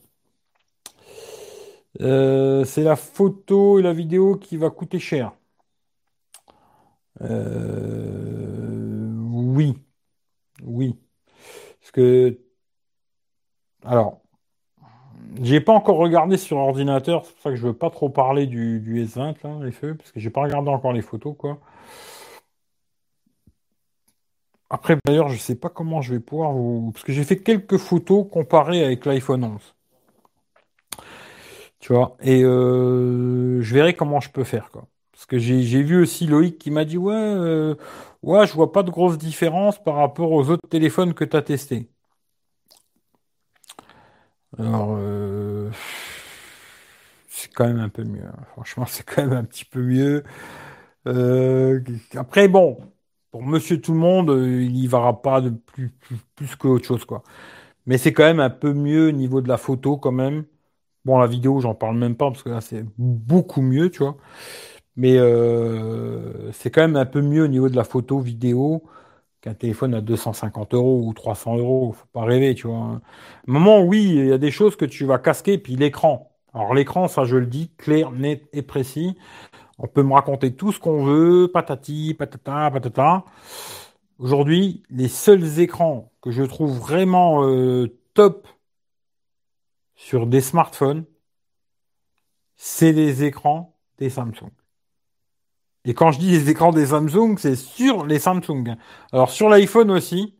c'est la photo et la vidéo qui va coûter cher. Euh, oui, oui. Parce que, alors, j'ai pas encore regardé sur ordinateur, c'est pour ça que je veux pas trop parler du, S20 là, les feux, parce que j'ai pas regardé encore les photos quoi. Après d'ailleurs, je sais pas comment je vais pouvoir vous, parce que j'ai fait quelques photos comparées avec l'iPhone 11. Tu vois, et euh, je verrai comment je peux faire quoi. Parce que j'ai vu aussi Loïc qui m'a dit ouais, euh, ouais, je vois pas de grosse différence par rapport aux autres téléphones que tu as testés. Alors, euh, c'est quand même un peu mieux. Hein. Franchement, c'est quand même un petit peu mieux. Euh, après, bon, pour Monsieur Tout le Monde, il y verra pas de plus, plus, plus qu'autre chose, quoi. Mais c'est quand même un peu mieux au niveau de la photo, quand même. Bon, la vidéo, j'en parle même pas parce que là, c'est beaucoup mieux, tu vois. Mais euh, c'est quand même un peu mieux au niveau de la photo, vidéo, qu'un téléphone à 250 euros ou 300 euros. Faut pas rêver, tu vois. Moment, oui, il y a des choses que tu vas casquer, puis l'écran. Alors l'écran, ça je le dis, clair, net et précis. On peut me raconter tout ce qu'on veut, patati, patata, patata. Aujourd'hui, les seuls écrans que je trouve vraiment euh, top sur des smartphones, c'est les écrans des Samsung. Et quand je dis les écrans des Samsung, c'est sur les Samsung. Alors sur l'iPhone aussi,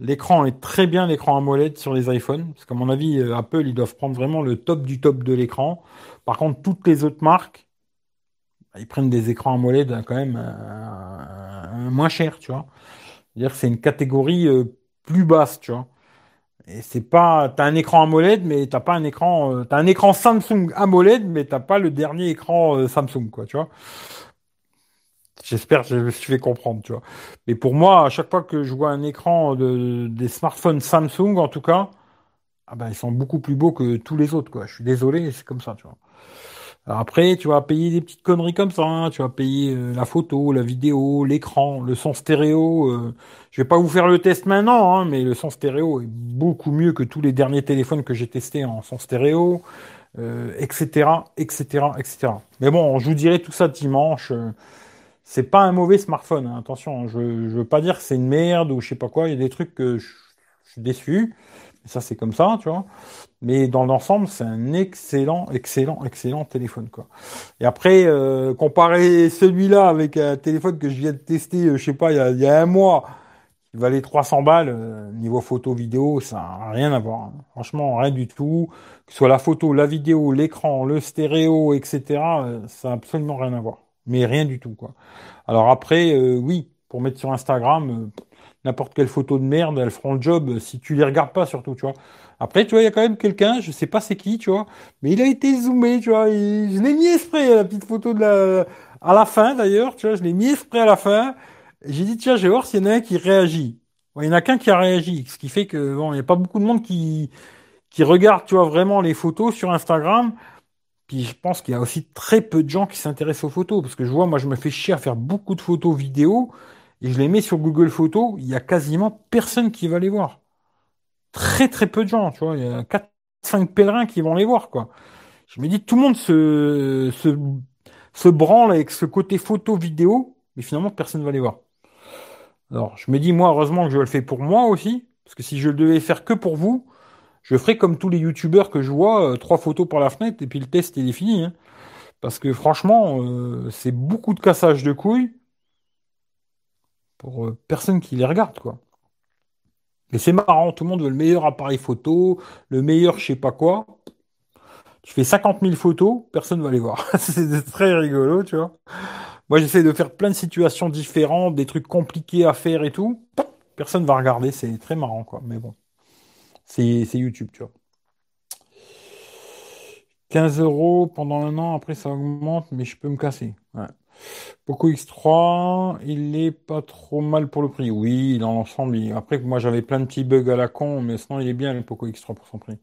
L'écran est très bien, l'écran AMOLED sur les iPhones. Parce qu'à mon avis, euh, Apple, ils doivent prendre vraiment le top du top de l'écran. Par contre, toutes les autres marques, bah, ils prennent des écrans AMOLED hein, quand même euh, moins chers, tu vois. C'est-à-dire que c'est une catégorie euh, plus basse, tu vois. Et c'est pas, t'as un écran AMOLED, mais t'as pas un écran, euh, t'as un écran Samsung AMOLED, mais t'as pas le dernier écran euh, Samsung, quoi, tu vois. J'espère que je me suis fait comprendre, tu vois. Mais pour moi, à chaque fois que je vois un écran de, des smartphones Samsung, en tout cas, ah ben, ils sont beaucoup plus beaux que tous les autres, quoi. Je suis désolé, c'est comme ça, tu vois. Après, tu vas payer des petites conneries comme ça. Hein. Tu vas payer euh, la photo, la vidéo, l'écran, le son stéréo. Euh. Je vais pas vous faire le test maintenant, hein, mais le son stéréo est beaucoup mieux que tous les derniers téléphones que j'ai testés en son stéréo, etc., etc., etc. Mais bon, je vous dirai tout ça dimanche. C'est pas un mauvais smartphone, hein. attention. Je, je veux pas dire que c'est une merde ou je sais pas quoi. Il y a des trucs que je, je suis déçu. Ça, c'est comme ça, tu vois. Mais dans l'ensemble, c'est un excellent, excellent, excellent téléphone, quoi. Et après, euh, comparer celui-là avec un téléphone que je viens de tester, euh, je sais pas, il y, a, il y a un mois, qui valait 300 balles, euh, niveau photo, vidéo, ça n'a rien à voir. Hein. Franchement, rien du tout. Que ce soit la photo, la vidéo, l'écran, le stéréo, etc., euh, ça n'a absolument rien à voir. Mais rien du tout, quoi. Alors après, euh, oui, pour mettre sur Instagram, n'importe quelle photo de merde, elles feront le job si tu les regardes pas surtout, tu vois. Après, tu vois, il y a quand même quelqu'un, je sais pas c'est qui, tu vois, mais il a été zoomé, tu vois. je l'ai mis exprès, la petite photo de la, à la fin d'ailleurs, tu vois, je l'ai mis exprès à la fin. J'ai dit, tiens, je vais voir s'il y en a un qui réagit. il y en a qu'un qui a réagi, ce qui fait que, bon, il n'y a pas beaucoup de monde qui, qui regarde, tu vois, vraiment les photos sur Instagram. Puis je pense qu'il y a aussi très peu de gens qui s'intéressent aux photos, parce que je vois, moi, je me fais chier à faire beaucoup de photos vidéo et je les mets sur Google Photos, il y a quasiment personne qui va les voir. Très très peu de gens, tu vois, il y a 4 5 pèlerins qui vont les voir quoi. Je me dis tout le monde se se, se branle avec ce côté photo vidéo, mais finalement personne ne va les voir. Alors, je me dis moi heureusement que je le fais pour moi aussi, parce que si je le devais faire que pour vous, je ferais comme tous les youtubeurs que je vois, euh, trois photos par la fenêtre et puis le test est fini. Hein. Parce que franchement, euh, c'est beaucoup de cassage de couilles pour euh, personne qui les regarde, quoi. Mais c'est marrant, tout le monde veut le meilleur appareil photo, le meilleur je sais pas quoi. Tu fais 50 000 photos, personne va les voir. c'est très rigolo, tu vois. Moi, j'essaie de faire plein de situations différentes, des trucs compliqués à faire et tout. Personne va regarder, c'est très marrant, quoi. Mais bon, c'est YouTube, tu vois. 15 euros pendant un an, après ça augmente, mais je peux me casser. Poco X3, il est pas trop mal pour le prix. Oui, dans l'ensemble, après, moi j'avais plein de petits bugs à la con, mais sinon il est bien le Poco X3 pour son prix.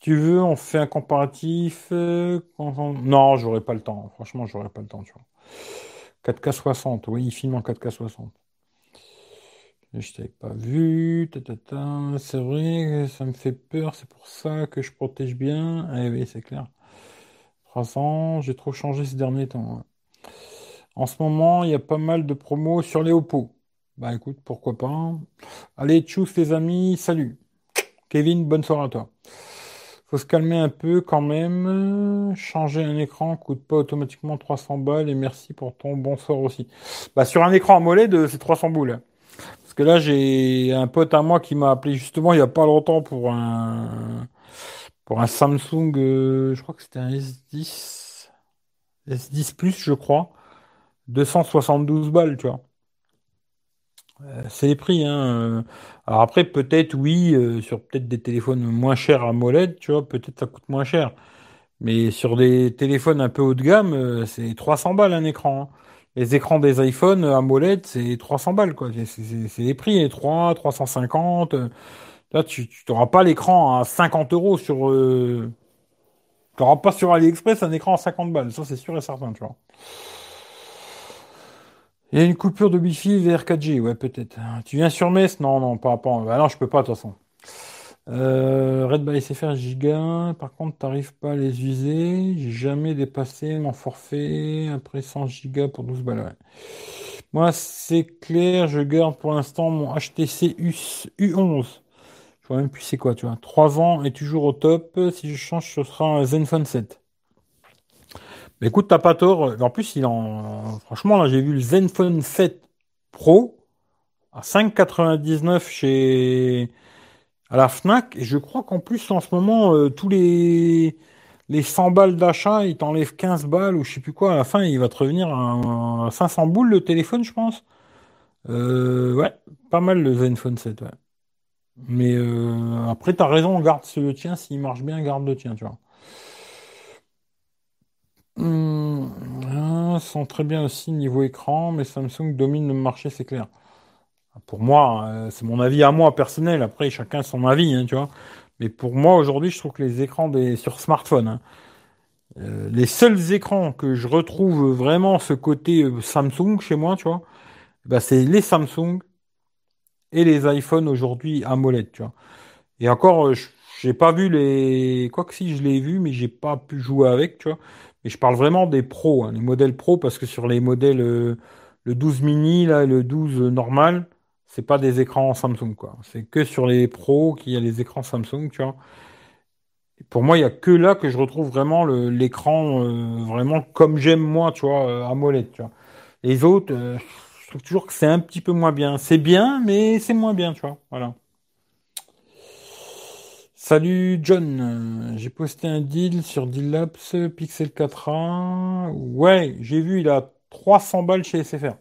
Tu veux, on fait un comparatif euh, Non, j'aurais pas le temps. Franchement, j'aurais pas le temps, tu vois. 4K 60, oui, il filme en 4K 60. Je t'avais pas vu, c'est vrai, ça me fait peur, c'est pour ça que je protège bien. Eh oui, c'est clair. 300, j'ai trop changé ces derniers temps. En ce moment, il y a pas mal de promos sur les Oppo. Bah écoute, pourquoi pas. Allez, tchuss les amis, salut. Kevin, bonne soirée à toi. Faut se calmer un peu quand même. Changer un écran coûte pas automatiquement 300 balles et merci pour ton bonsoir aussi. Bah sur un écran AMOLED, c'est 300 boules. Parce que là, j'ai un pote à moi qui m'a appelé justement il y a pas longtemps pour un pour un Samsung, euh, je crois que c'était un S10 S10 Plus, je crois. 272 balles, tu vois. Euh, c'est les prix, hein. Alors après, peut-être, oui, euh, sur peut-être des téléphones moins chers à molette, tu vois, peut-être ça coûte moins cher. Mais sur des téléphones un peu haut de gamme, euh, c'est 300 balles un écran. hein. Les écrans des iPhones à molette, c'est 300 balles, quoi. C'est les prix, les 3, 350. Là, tu n'auras pas l'écran à 50 euros sur... euh, Tu n'auras pas sur AliExpress un écran à 50 balles. Ça, c'est sûr et certain, tu vois. Il y a une coupure de Wi-Fi vers 4G, ouais, peut-être. Tu viens sur Metz? Non, non, pas, pas. Bah non, je peux pas, de toute façon. Euh, Red by SFR Giga, par contre, t'arrives pas à les user. J'ai jamais dépassé mon forfait après 100 Giga pour 12 balles. Moi, c'est clair, je garde pour l'instant mon HTC U, U11. Je vois même plus c'est quoi, tu vois. 3 ans et toujours au top. Si je change, ce sera un Zenfone 7. Mais écoute, t'as pas tort. En plus, il en, franchement, là, j'ai vu le Zenfone 7 Pro. à 5,99 chez à la Fnac. Et je crois qu'en plus, en ce moment, euh, tous les les 100 balles d'achat, ils t'enlèvent 15 balles ou je sais plus quoi. À la fin, il va te revenir à, 500 boules le téléphone, je pense. Euh, ouais, pas mal le Zenfone 7, ouais. Mais euh, après, t'as raison, garde le tien. S'il marche bien, garde le tien, tu vois. Hum, sont très bien aussi niveau écran, mais Samsung domine le marché, c'est clair. Pour moi, euh, c'est mon avis à moi personnel. Après, chacun son avis, hein, tu vois. Mais pour moi, aujourd'hui, je trouve que les écrans des, sur smartphone, hein, euh, les seuls écrans que je retrouve vraiment ce côté euh, Samsung chez moi, tu vois, bah, c'est les Samsung et les iPhones aujourd'hui AMOLED, tu vois. Et encore, j'ai pas vu les. Quoi que si, je l'ai vu, mais j'ai pas pu jouer avec, tu vois. Mais je parle vraiment des pros, hein, les modèles pros, parce que sur les modèles, le 12 mini, là, le 12 normal, c'est pas des écrans Samsung, quoi. C'est que sur les pros qu'il y a les écrans Samsung, tu vois. pour moi, il y a que là que je retrouve vraiment l'écran euh, vraiment comme j'aime moi, tu vois, euh, AMOLED, tu vois. Les autres, euh, je trouve toujours que c'est un petit peu moins bien. C'est bien, mais c'est moins bien, tu vois. Voilà. Salut John, j'ai posté un deal sur Deal Pixel 4a. Ouais, j'ai vu, il a 300 balles chez SFR.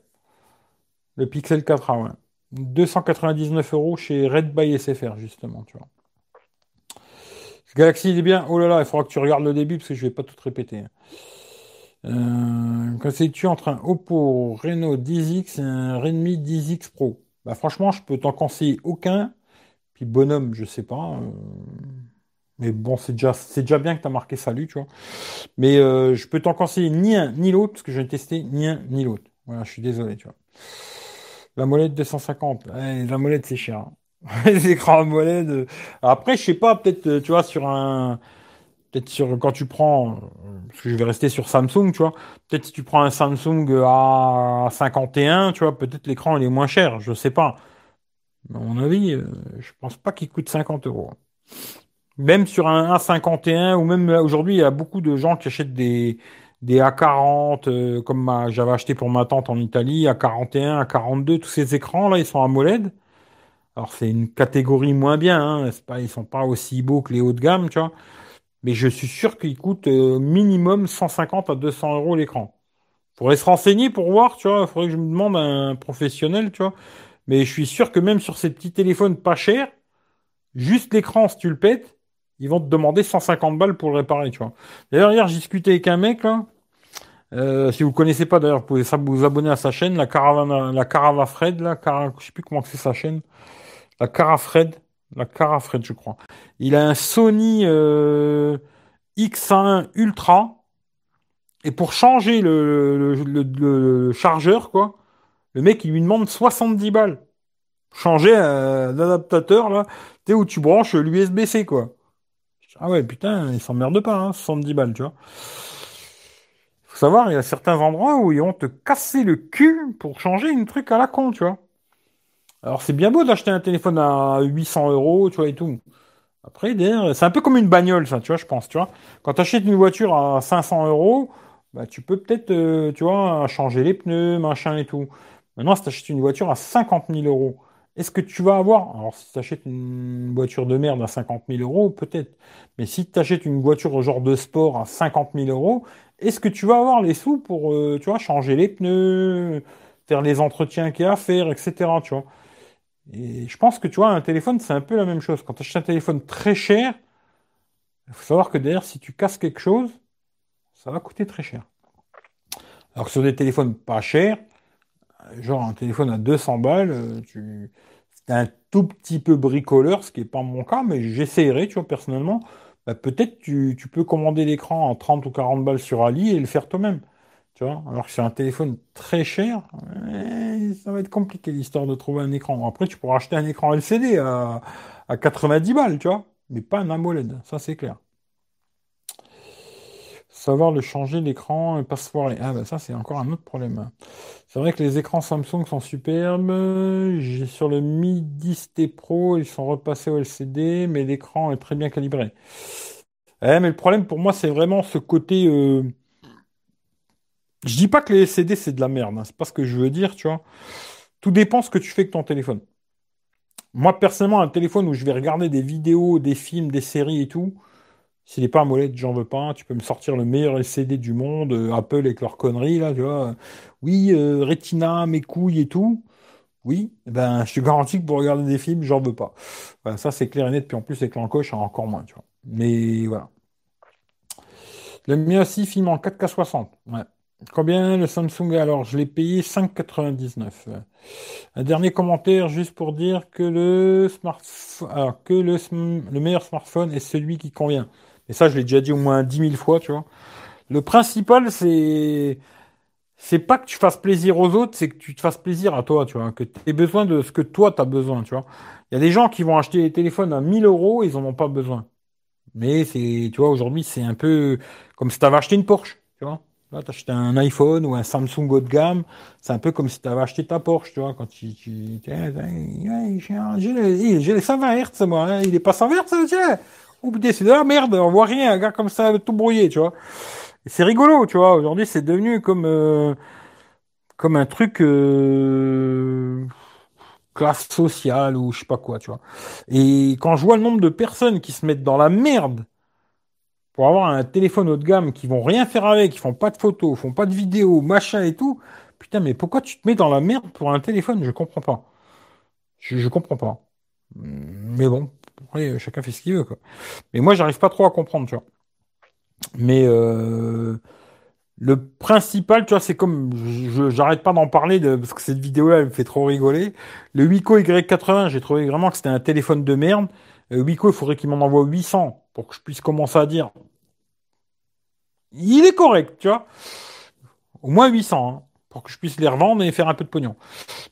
Le Pixel 4a, ouais. 299 euros chez Red by SFR, justement, tu vois. Galaxy, il est bien. Oh là là, il faudra que tu regardes le début parce que je vais pas tout répéter. Euh, tu entre un Oppo Reno 10X et un Redmi 10X Pro? Bah franchement, je peux t'en conseiller aucun. Puis bonhomme, je sais pas. Euh, mais bon, c'est déjà, bien que tu as marqué salut, tu vois. Mais euh, je peux t'en conseiller ni un ni l'autre parce que je n'ai testé ni un ni l'autre. Voilà, je suis désolé, tu vois. La molette 250. la molette, c'est cher. Hein. les écrans AMOLED. Euh. Après, je sais pas, peut-être, euh, tu vois, sur un. Peut-être sur quand tu prends. Parce que je vais rester sur Samsung, tu vois. Peut-être si tu prends un Samsung à 51, tu vois, peut-être l'écran il est moins cher. Je sais pas. À mon avis, euh, je pense pas qu'il coûte 50 euros. Même sur un A51 ou même aujourd'hui, il y a beaucoup de gens qui achètent des, des A40, euh, comme j'avais acheté pour ma tante en Italie, A41, A42, tous ces écrans là, ils sont AMOLED. Alors c'est une catégorie moins bien, hein, pas, ils sont pas aussi beaux que les hauts de gamme, tu vois. Mais je suis sûr qu'ils coûtent euh, minimum 150 à 200 euros l'écran. Faudrait se renseigner pour voir, tu vois. Faudrait que je me demande à un professionnel, tu vois. Mais je suis sûr que même sur ces petits téléphones pas chers, juste l'écran, si tu le pètes, ils vont te demander 150 balles pour le réparer, tu vois. D'ailleurs, hier, j'ai discuté avec un mec, là. Euh, si vous connaissez pas, d'ailleurs, vous pouvez vous abonner à sa chaîne, la Caravane, la Caravafred, là, Car... je sais plus comment c'est sa chaîne. La Carafred, la Carafred, je crois. Il a un Sony euh, X1 Ultra. Et pour changer le, le, chargeur, quoi, le mec, il lui demande 70 balles. Changer l'adaptateur, là, tu où tu branches l'USB-C, quoi. Ah ouais, putain, ils s'emmerdent pas, hein, 70 balles, tu vois. Savoir, il y a certains endroits où ils vont te casser le cul pour changer une truc à la con, tu vois. Alors c'est bien beau d'acheter un téléphone à 800 euros, tu vois, et tout. Après, c'est un peu comme une bagnole, ça, tu vois, je pense, tu vois. Quand tu achètes une voiture à 500 euros, bah, tu peux peut-être, euh, tu vois, changer les pneus, machin et tout. Maintenant, si tu achètes une voiture à 50 000 euros, est-ce que tu vas avoir, alors si tu achètes une voiture de merde à 50 000 euros, peut-être, mais si tu achètes une voiture au genre de sport à 50 000 euros, est-ce que tu vas avoir les sous pour, euh, tu vois, changer les pneus, faire les entretiens qu'il y a à faire, etc.. Et je pense que, tu vois, un téléphone, c'est un peu la même chose. Quand tu achètes un téléphone très cher, il faut savoir que derrière, si tu casses quelque chose, ça va coûter très cher. Alors que sur des téléphones pas chers, genre un téléphone à 200 balles, euh, tu... un tout petit peu bricoleur, ce qui n'est pas mon cas, mais j'essaierai, tu vois, personnellement. Bah, peut-être tu, tu peux commander l'écran en 30 ou 40 balles sur Ali et le faire toi-même. Tu vois, alors que c'est un téléphone très cher, ça va être compliqué l'histoire de trouver un écran. Après, tu pourras acheter un écran LCD à, à 90 balles, tu vois, mais pas un AMOLED, ça c'est clair. Savoir le changer l'écran et pas se foirer. Ah ben ça c'est encore un autre problème. C'est vrai que les écrans Samsung sont superbes. J'ai sur le Mi 10T Pro, ils sont repassés au LCD, mais l'écran est très bien calibré. Eh, mais le problème pour moi c'est vraiment ce côté. Euh... Je dis pas que les LCD c'est de la merde, hein. c'est pas ce que je veux dire, tu vois. Tout dépend ce que tu fais avec ton téléphone. Moi, personnellement, un téléphone où je vais regarder des vidéos, des films, des séries et tout, s'il n'est pas AMOLED, j'en veux pas. Tu peux me sortir le meilleur LCD du monde, euh, Apple avec leurs conneries, là, tu vois. Oui, euh, Retina, mes couilles et tout. Oui, eh ben, je te garantis que pour regarder des films, j'en veux pas. Voilà, ça, c'est clair et net. Puis en plus, avec l'encoche, encore moins, tu vois. Mais voilà. Le mien aussi, film en 4K 60. Ouais. Combien le Samsung? Alors, je l'ai payé 5,99. Un dernier commentaire juste pour dire que le smartphone, que le, le meilleur smartphone est celui qui convient. Et ça, je l'ai déjà dit au moins 10 000 fois, tu vois. Le principal, c'est c'est pas que tu fasses plaisir aux autres, c'est que tu te fasses plaisir à toi, tu vois, que tu aies besoin de ce que toi tu as besoin, tu vois. Il y a des gens qui vont acheter des téléphones à 1000 euros, ils en ont pas besoin. Mais c'est, tu vois, aujourd'hui, c'est un peu comme si tu avais acheté une Porsche, tu vois. Là, tu acheté un iPhone ou un Samsung haut de gamme, c'est un peu comme si tu avais acheté ta Porsche, tu vois, quand tu, j'ai les 120 Hz, moi, hein. il est pas 100 Hz, putain, c'est de la merde, on voit rien, un gars comme ça, tout brouillé, tu vois. C'est rigolo, tu vois. Aujourd'hui, c'est devenu comme euh, comme un truc euh, classe sociale ou je sais pas quoi, tu vois. Et quand je vois le nombre de personnes qui se mettent dans la merde pour avoir un téléphone haut de gamme, qui vont rien faire avec, qui font pas de photos, font pas de vidéos, machin et tout, putain, mais pourquoi tu te mets dans la merde pour un téléphone? Je comprends pas. Je, je comprends pas. Mais bon, chacun fait ce qu'il veut, quoi. Mais moi, j'arrive pas trop à comprendre, tu vois. Mais euh, le principal, tu vois, c'est comme, j'arrête pas d'en parler parce que cette vidéo-là, elle me fait trop rigoler. Le Wiko Y80, j'ai trouvé vraiment que c'était un téléphone de merde. Euh, Wiko, il faudrait qu'il m'en envoie 800 pour que je puisse commencer à dire, il est correct, tu vois. Au moins 800, hein, pour que je puisse les revendre et faire un peu de pognon.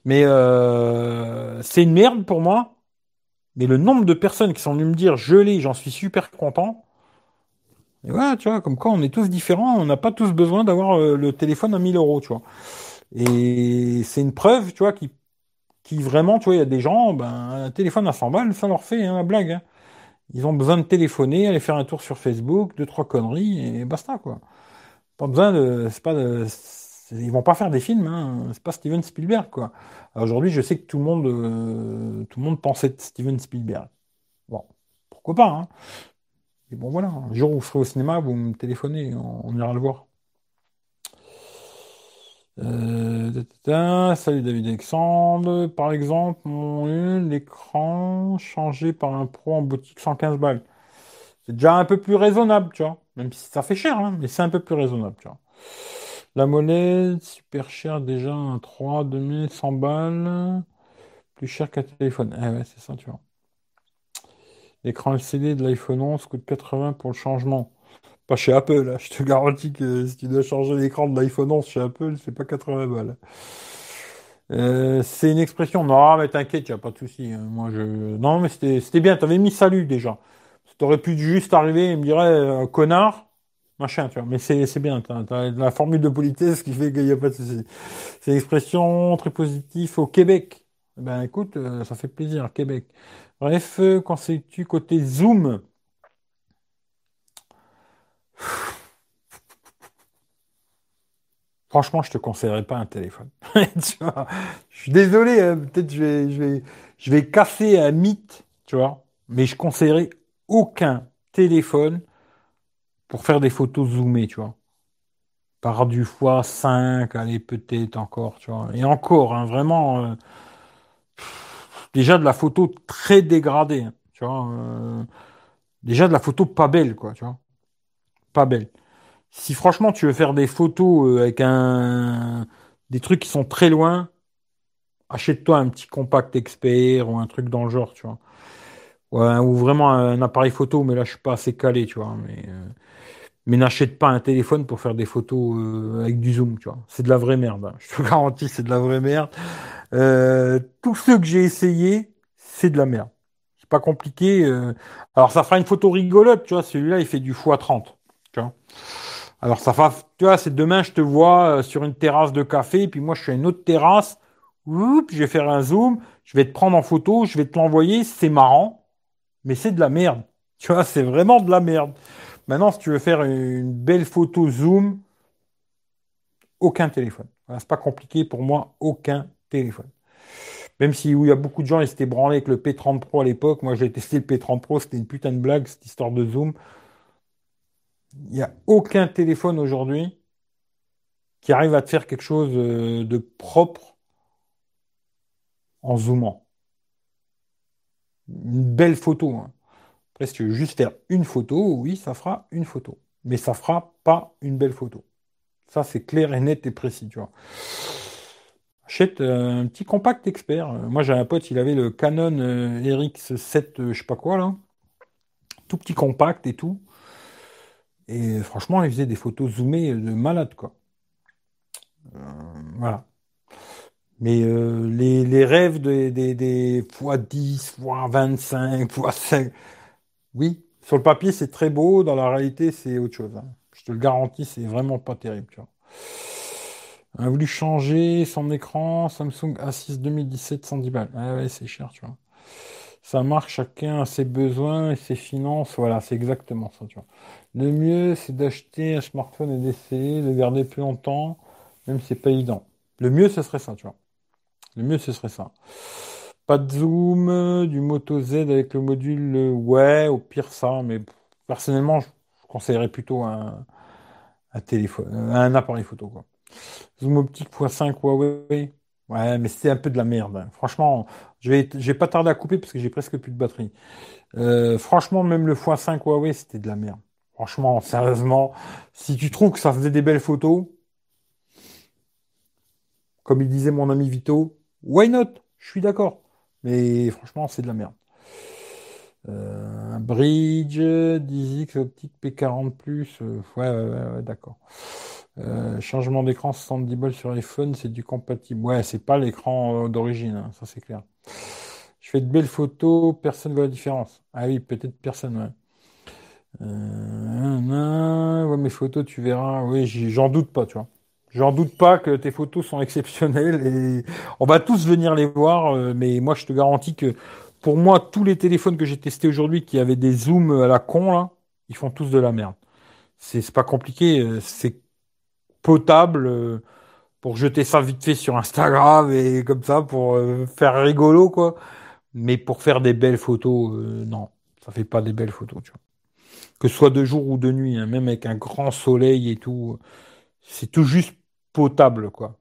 Mais euh, c'est une merde pour moi. Mais le nombre de personnes qui sont venues me dire je l'ai, j'en suis super content. Et voilà, tu vois, comme quoi on est tous différents, on n'a pas tous besoin d'avoir euh, le téléphone à 1000 euros, tu vois. Et c'est une preuve, tu vois, qui, qui vraiment, tu vois, il y a des gens, ben, un téléphone à 100 balles, ça leur fait hein, la blague. Hein. Ils ont besoin de téléphoner, aller faire un tour sur Facebook, deux, trois conneries, et basta, quoi. Pas besoin de. C'est pas de. Ils vont pas faire des films, hein. C'est pas Steven Spielberg, quoi. Aujourd'hui, je sais que tout le monde, euh, tout le monde pensait de Steven Spielberg. Bon, pourquoi pas, hein. Et bon, voilà, un jour où vous serez au cinéma, vous me téléphonez, on, ira le voir. Euh, salut David Alexandre. Par exemple, l'écran changé par un pro en boutique 115 balles. C'est déjà un peu plus raisonnable, tu vois. Même si ça fait cher, hein, mais c'est un peu plus raisonnable, tu vois. La monnaie, super cher déjà, un 3, 2100 balles. Plus cher qu'un téléphone. Eh ouais, c'est ça, tu vois. L'écran LCD de l'iPhone 11 coûte 80 pour le changement. Pas chez Apple, là. je te garantis que si tu dois changer l'écran de l'iPhone 11 chez Apple, c'est pas 80 balles. Euh, c'est une expression. Non, mais t'inquiète, y a pas de souci. Hein. Moi, je. Non, mais c'était bien. T'avais mis salut déjà. T'aurais pu juste arriver et me dire connard, machin, tu vois. Mais c'est bien. T'as as la formule de politesse qui fait qu'il n'y a pas de souci. C'est une expression très positive au Québec. Eh ben écoute, euh, ça fait plaisir, Québec. Bref, quand c'est-tu côté Zoom? Franchement, je te conseillerais pas un téléphone. tu je suis désolé, hein, peut-être je vais, je vais, je vais casser un mythe, tu vois, mais je conseillerais aucun téléphone pour faire des photos zoomées, tu vois. Par du x5, allez, peut-être encore, tu vois. Et encore, hein, vraiment. Euh, déjà de la photo très dégradée, hein, tu vois. Euh, déjà de la photo pas belle, quoi, tu vois. Pas belle. Si franchement tu veux faire des photos euh, avec un des trucs qui sont très loin, achète-toi un petit compact expert ou un truc dans le genre, tu vois. ou vraiment un appareil photo, mais là je suis pas assez calé, tu vois. Mais, mais n'achète pas un téléphone pour faire des photos avec du zoom, tu vois. C'est de la vraie merde. Hein. Je te garantis, c'est de la vraie merde. Euh, tous ceux que j'ai essayé, c'est de la merde. C'est pas compliqué. Euh. Alors ça fera une photo rigolote, tu vois. Celui-là, il fait du x30. Tu vois. Alors ça va, tu vois, c'est demain, je te vois euh, sur une terrasse de café, puis moi je suis à une autre terrasse. Oups, je vais faire un zoom, je vais te prendre en photo, je vais te l'envoyer, c'est marrant, mais c'est de la merde. Tu vois, c'est vraiment de la merde. Maintenant, si tu veux faire une belle photo zoom, aucun téléphone. C'est pas compliqué pour moi, aucun téléphone. Même si il y a beaucoup de gens, ils s'étaient branlés avec le P30 Pro à l'époque. Moi, j'ai testé le P30 Pro, c'était une putain de blague, cette histoire de zoom. Il n'y a aucun téléphone aujourd'hui qui arrive à te faire quelque chose euh, de propre en zoomant. Une belle photo. Hein. Après, si tu veux juste faire une photo, oui, ça fera une photo. Mais ça fera pas une belle photo. Ça, c'est clair et net et précis, tu vois. Achète euh, un petit compact expert. Moi, j'ai un pote, il avait le Canon euh, RX7, je sais pas quoi, là. Tout petit compact et tout. Et franchement, il faisait des photos zoomées de malade, quoi. Euh, voilà. Mais euh, les, rêves des, des, des x10, x25, x5, oui, sur le papier c'est très beau, dans la réalité c'est autre chose. Hein. Je te le garantis, c'est vraiment pas terrible. Tu vois. On a voulu changer son écran Samsung A6 2017 110 balles. Ah ouais, c'est cher, tu vois. Ça marche, chacun a ses besoins et ses finances. Voilà, c'est exactement ça, tu vois. Le mieux, c'est d'acheter un smartphone et d'essayer de garder plus longtemps même si c'est pas évident. Le mieux, ce serait ça, tu vois. Le mieux, ce serait ça. Pas de zoom, du Moto Z avec le module, ouais, au pire ça, mais personnellement, je conseillerais plutôt un, téléphone, un appareil photo. Zoom optique x5 Huawei, ouais, mais c'est un peu de la merde. Franchement, je vais, vais pas tarder à couper parce que j'ai presque plus de batterie. Euh, franchement, même le x5 Huawei, c'était de la merde. Franchement, sérieusement, si tu trouves que ça faisait des belles photos, comme il disait mon ami Vito, why not? Je suis d'accord. Mais franchement, c'est de la merde. Euh, bridge, 10X optique P40 euh, ouais, ouais, d'accord. Euh, changement d'écran 70 balles sur iPhone, c'est du compatible. Ouais, c'est pas l'écran d'origine, hein, ça c'est clair. Je fais de belles photos, personne ne voit la différence. Ah oui, peut-être personne, ouais. ouais. mes photos, tu verras. Oui, j'en doute pas, tu vois. J'en doute pas que tes photos sont exceptionnelles et on va tous venir les voir, euh, mais moi je te garantis que pour moi, tous les téléphones que j'ai testés aujourd'hui qui avaient des zooms à la con, là, ils font tous de la merde. C'est pas compliqué, euh, c'est potable euh, pour jeter ça vite fait sur Instagram et comme ça pour faire rigolo, quoi. Mais pour faire des belles photos, non, ça fait pas des belles photos, tu vois. Que ce soit de jour ou de nuit, hein, même avec un grand soleil et tout, c'est tout juste potable, quoi.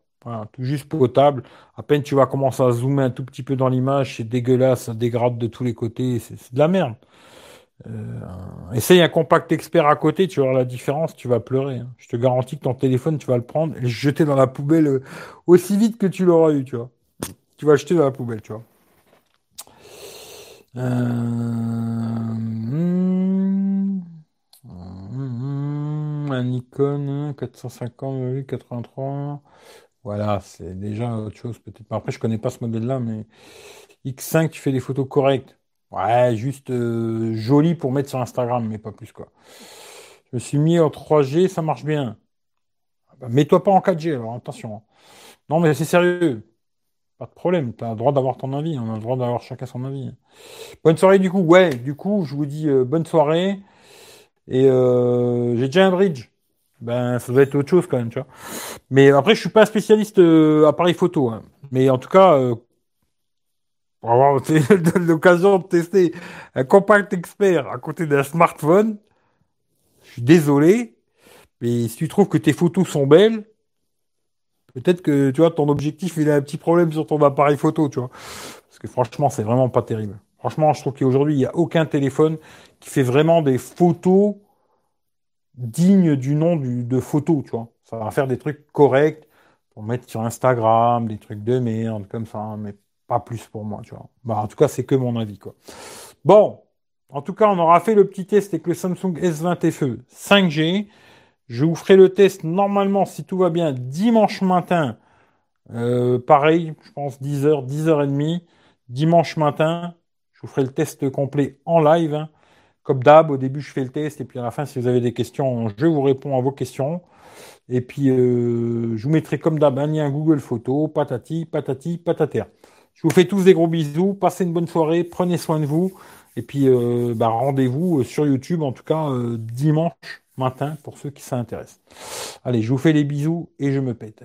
tout juste potable. À peine tu vas commencer à zoomer un tout petit peu dans l'image, c'est dégueulasse, dégrade de tous les côtés, c'est de la merde. Euh, essaye un compact expert à côté, tu vas voir la différence, tu vas pleurer. Hein. Je te garantis que ton téléphone, tu vas le prendre et le jeter dans la poubelle euh, aussi vite que tu l'auras eu, tu vois. Tu vas jeter dans la poubelle, tu vois. Euh... Un Nikon 450 83. Voilà, c'est déjà autre chose peut-être. Après, je connais pas ce modèle-là, mais X5, tu fais des photos correctes. Ouais, juste euh, joli pour mettre sur Instagram, mais pas plus quoi. Je me suis mis en 3G, ça marche bien. Ah bah, mets-toi pas en 4G, alors attention. Hein. Non, mais c'est sérieux. Pas de problème, tu as le droit d'avoir ton avis, on a le droit d'avoir chacun son avis. Bonne soirée du coup, ouais, du coup, je vous dis euh, bonne soirée. Et euh, j'ai déjà un bridge. Ben, ça doit être autre chose quand même, tu vois. Mais après, je suis pas spécialiste euh, appareil photo. Hein. Mais en tout cas, euh, pour avoir l'occasion de tester un compact expert à côté d'un smartphone, je suis désolé. Mais si tu trouves que tes photos sont belles, peut-être que tu vois ton objectif il a un petit problème sur ton appareil photo, tu vois. Parce que franchement, c'est vraiment pas terrible. Franchement, je trouve qu'aujourd'hui, il n'y a aucun téléphone qui fait vraiment des photos dignes du nom de photos, tu vois. Ça va faire des trucs corrects pour mettre sur Instagram, des trucs de merde, comme ça, mais pas plus pour moi, tu vois. Bah, en tout cas, c'est que mon avis, quoi. Bon. En tout cas, on aura fait le petit test avec le Samsung S20 FE 5G. Je vous ferai le test normalement, si tout va bien, dimanche matin. Euh, pareil, je pense 10h, 10h30. Dimanche matin, je vous ferai le test complet en live. Hein. Comme d'hab, au début, je fais le test et puis à la fin, si vous avez des questions, je vous réponds à vos questions. Et puis, euh, je vous mettrai comme d'hab un lien Google Photos, patati, patati, patater. Je vous fais tous des gros bisous. Passez une bonne soirée. Prenez soin de vous. Et puis, euh, bah, rendez-vous euh, sur YouTube, en tout cas, dimanche matin, pour ceux qui s'intéressent. Allez, je vous fais les bisous et je me pète.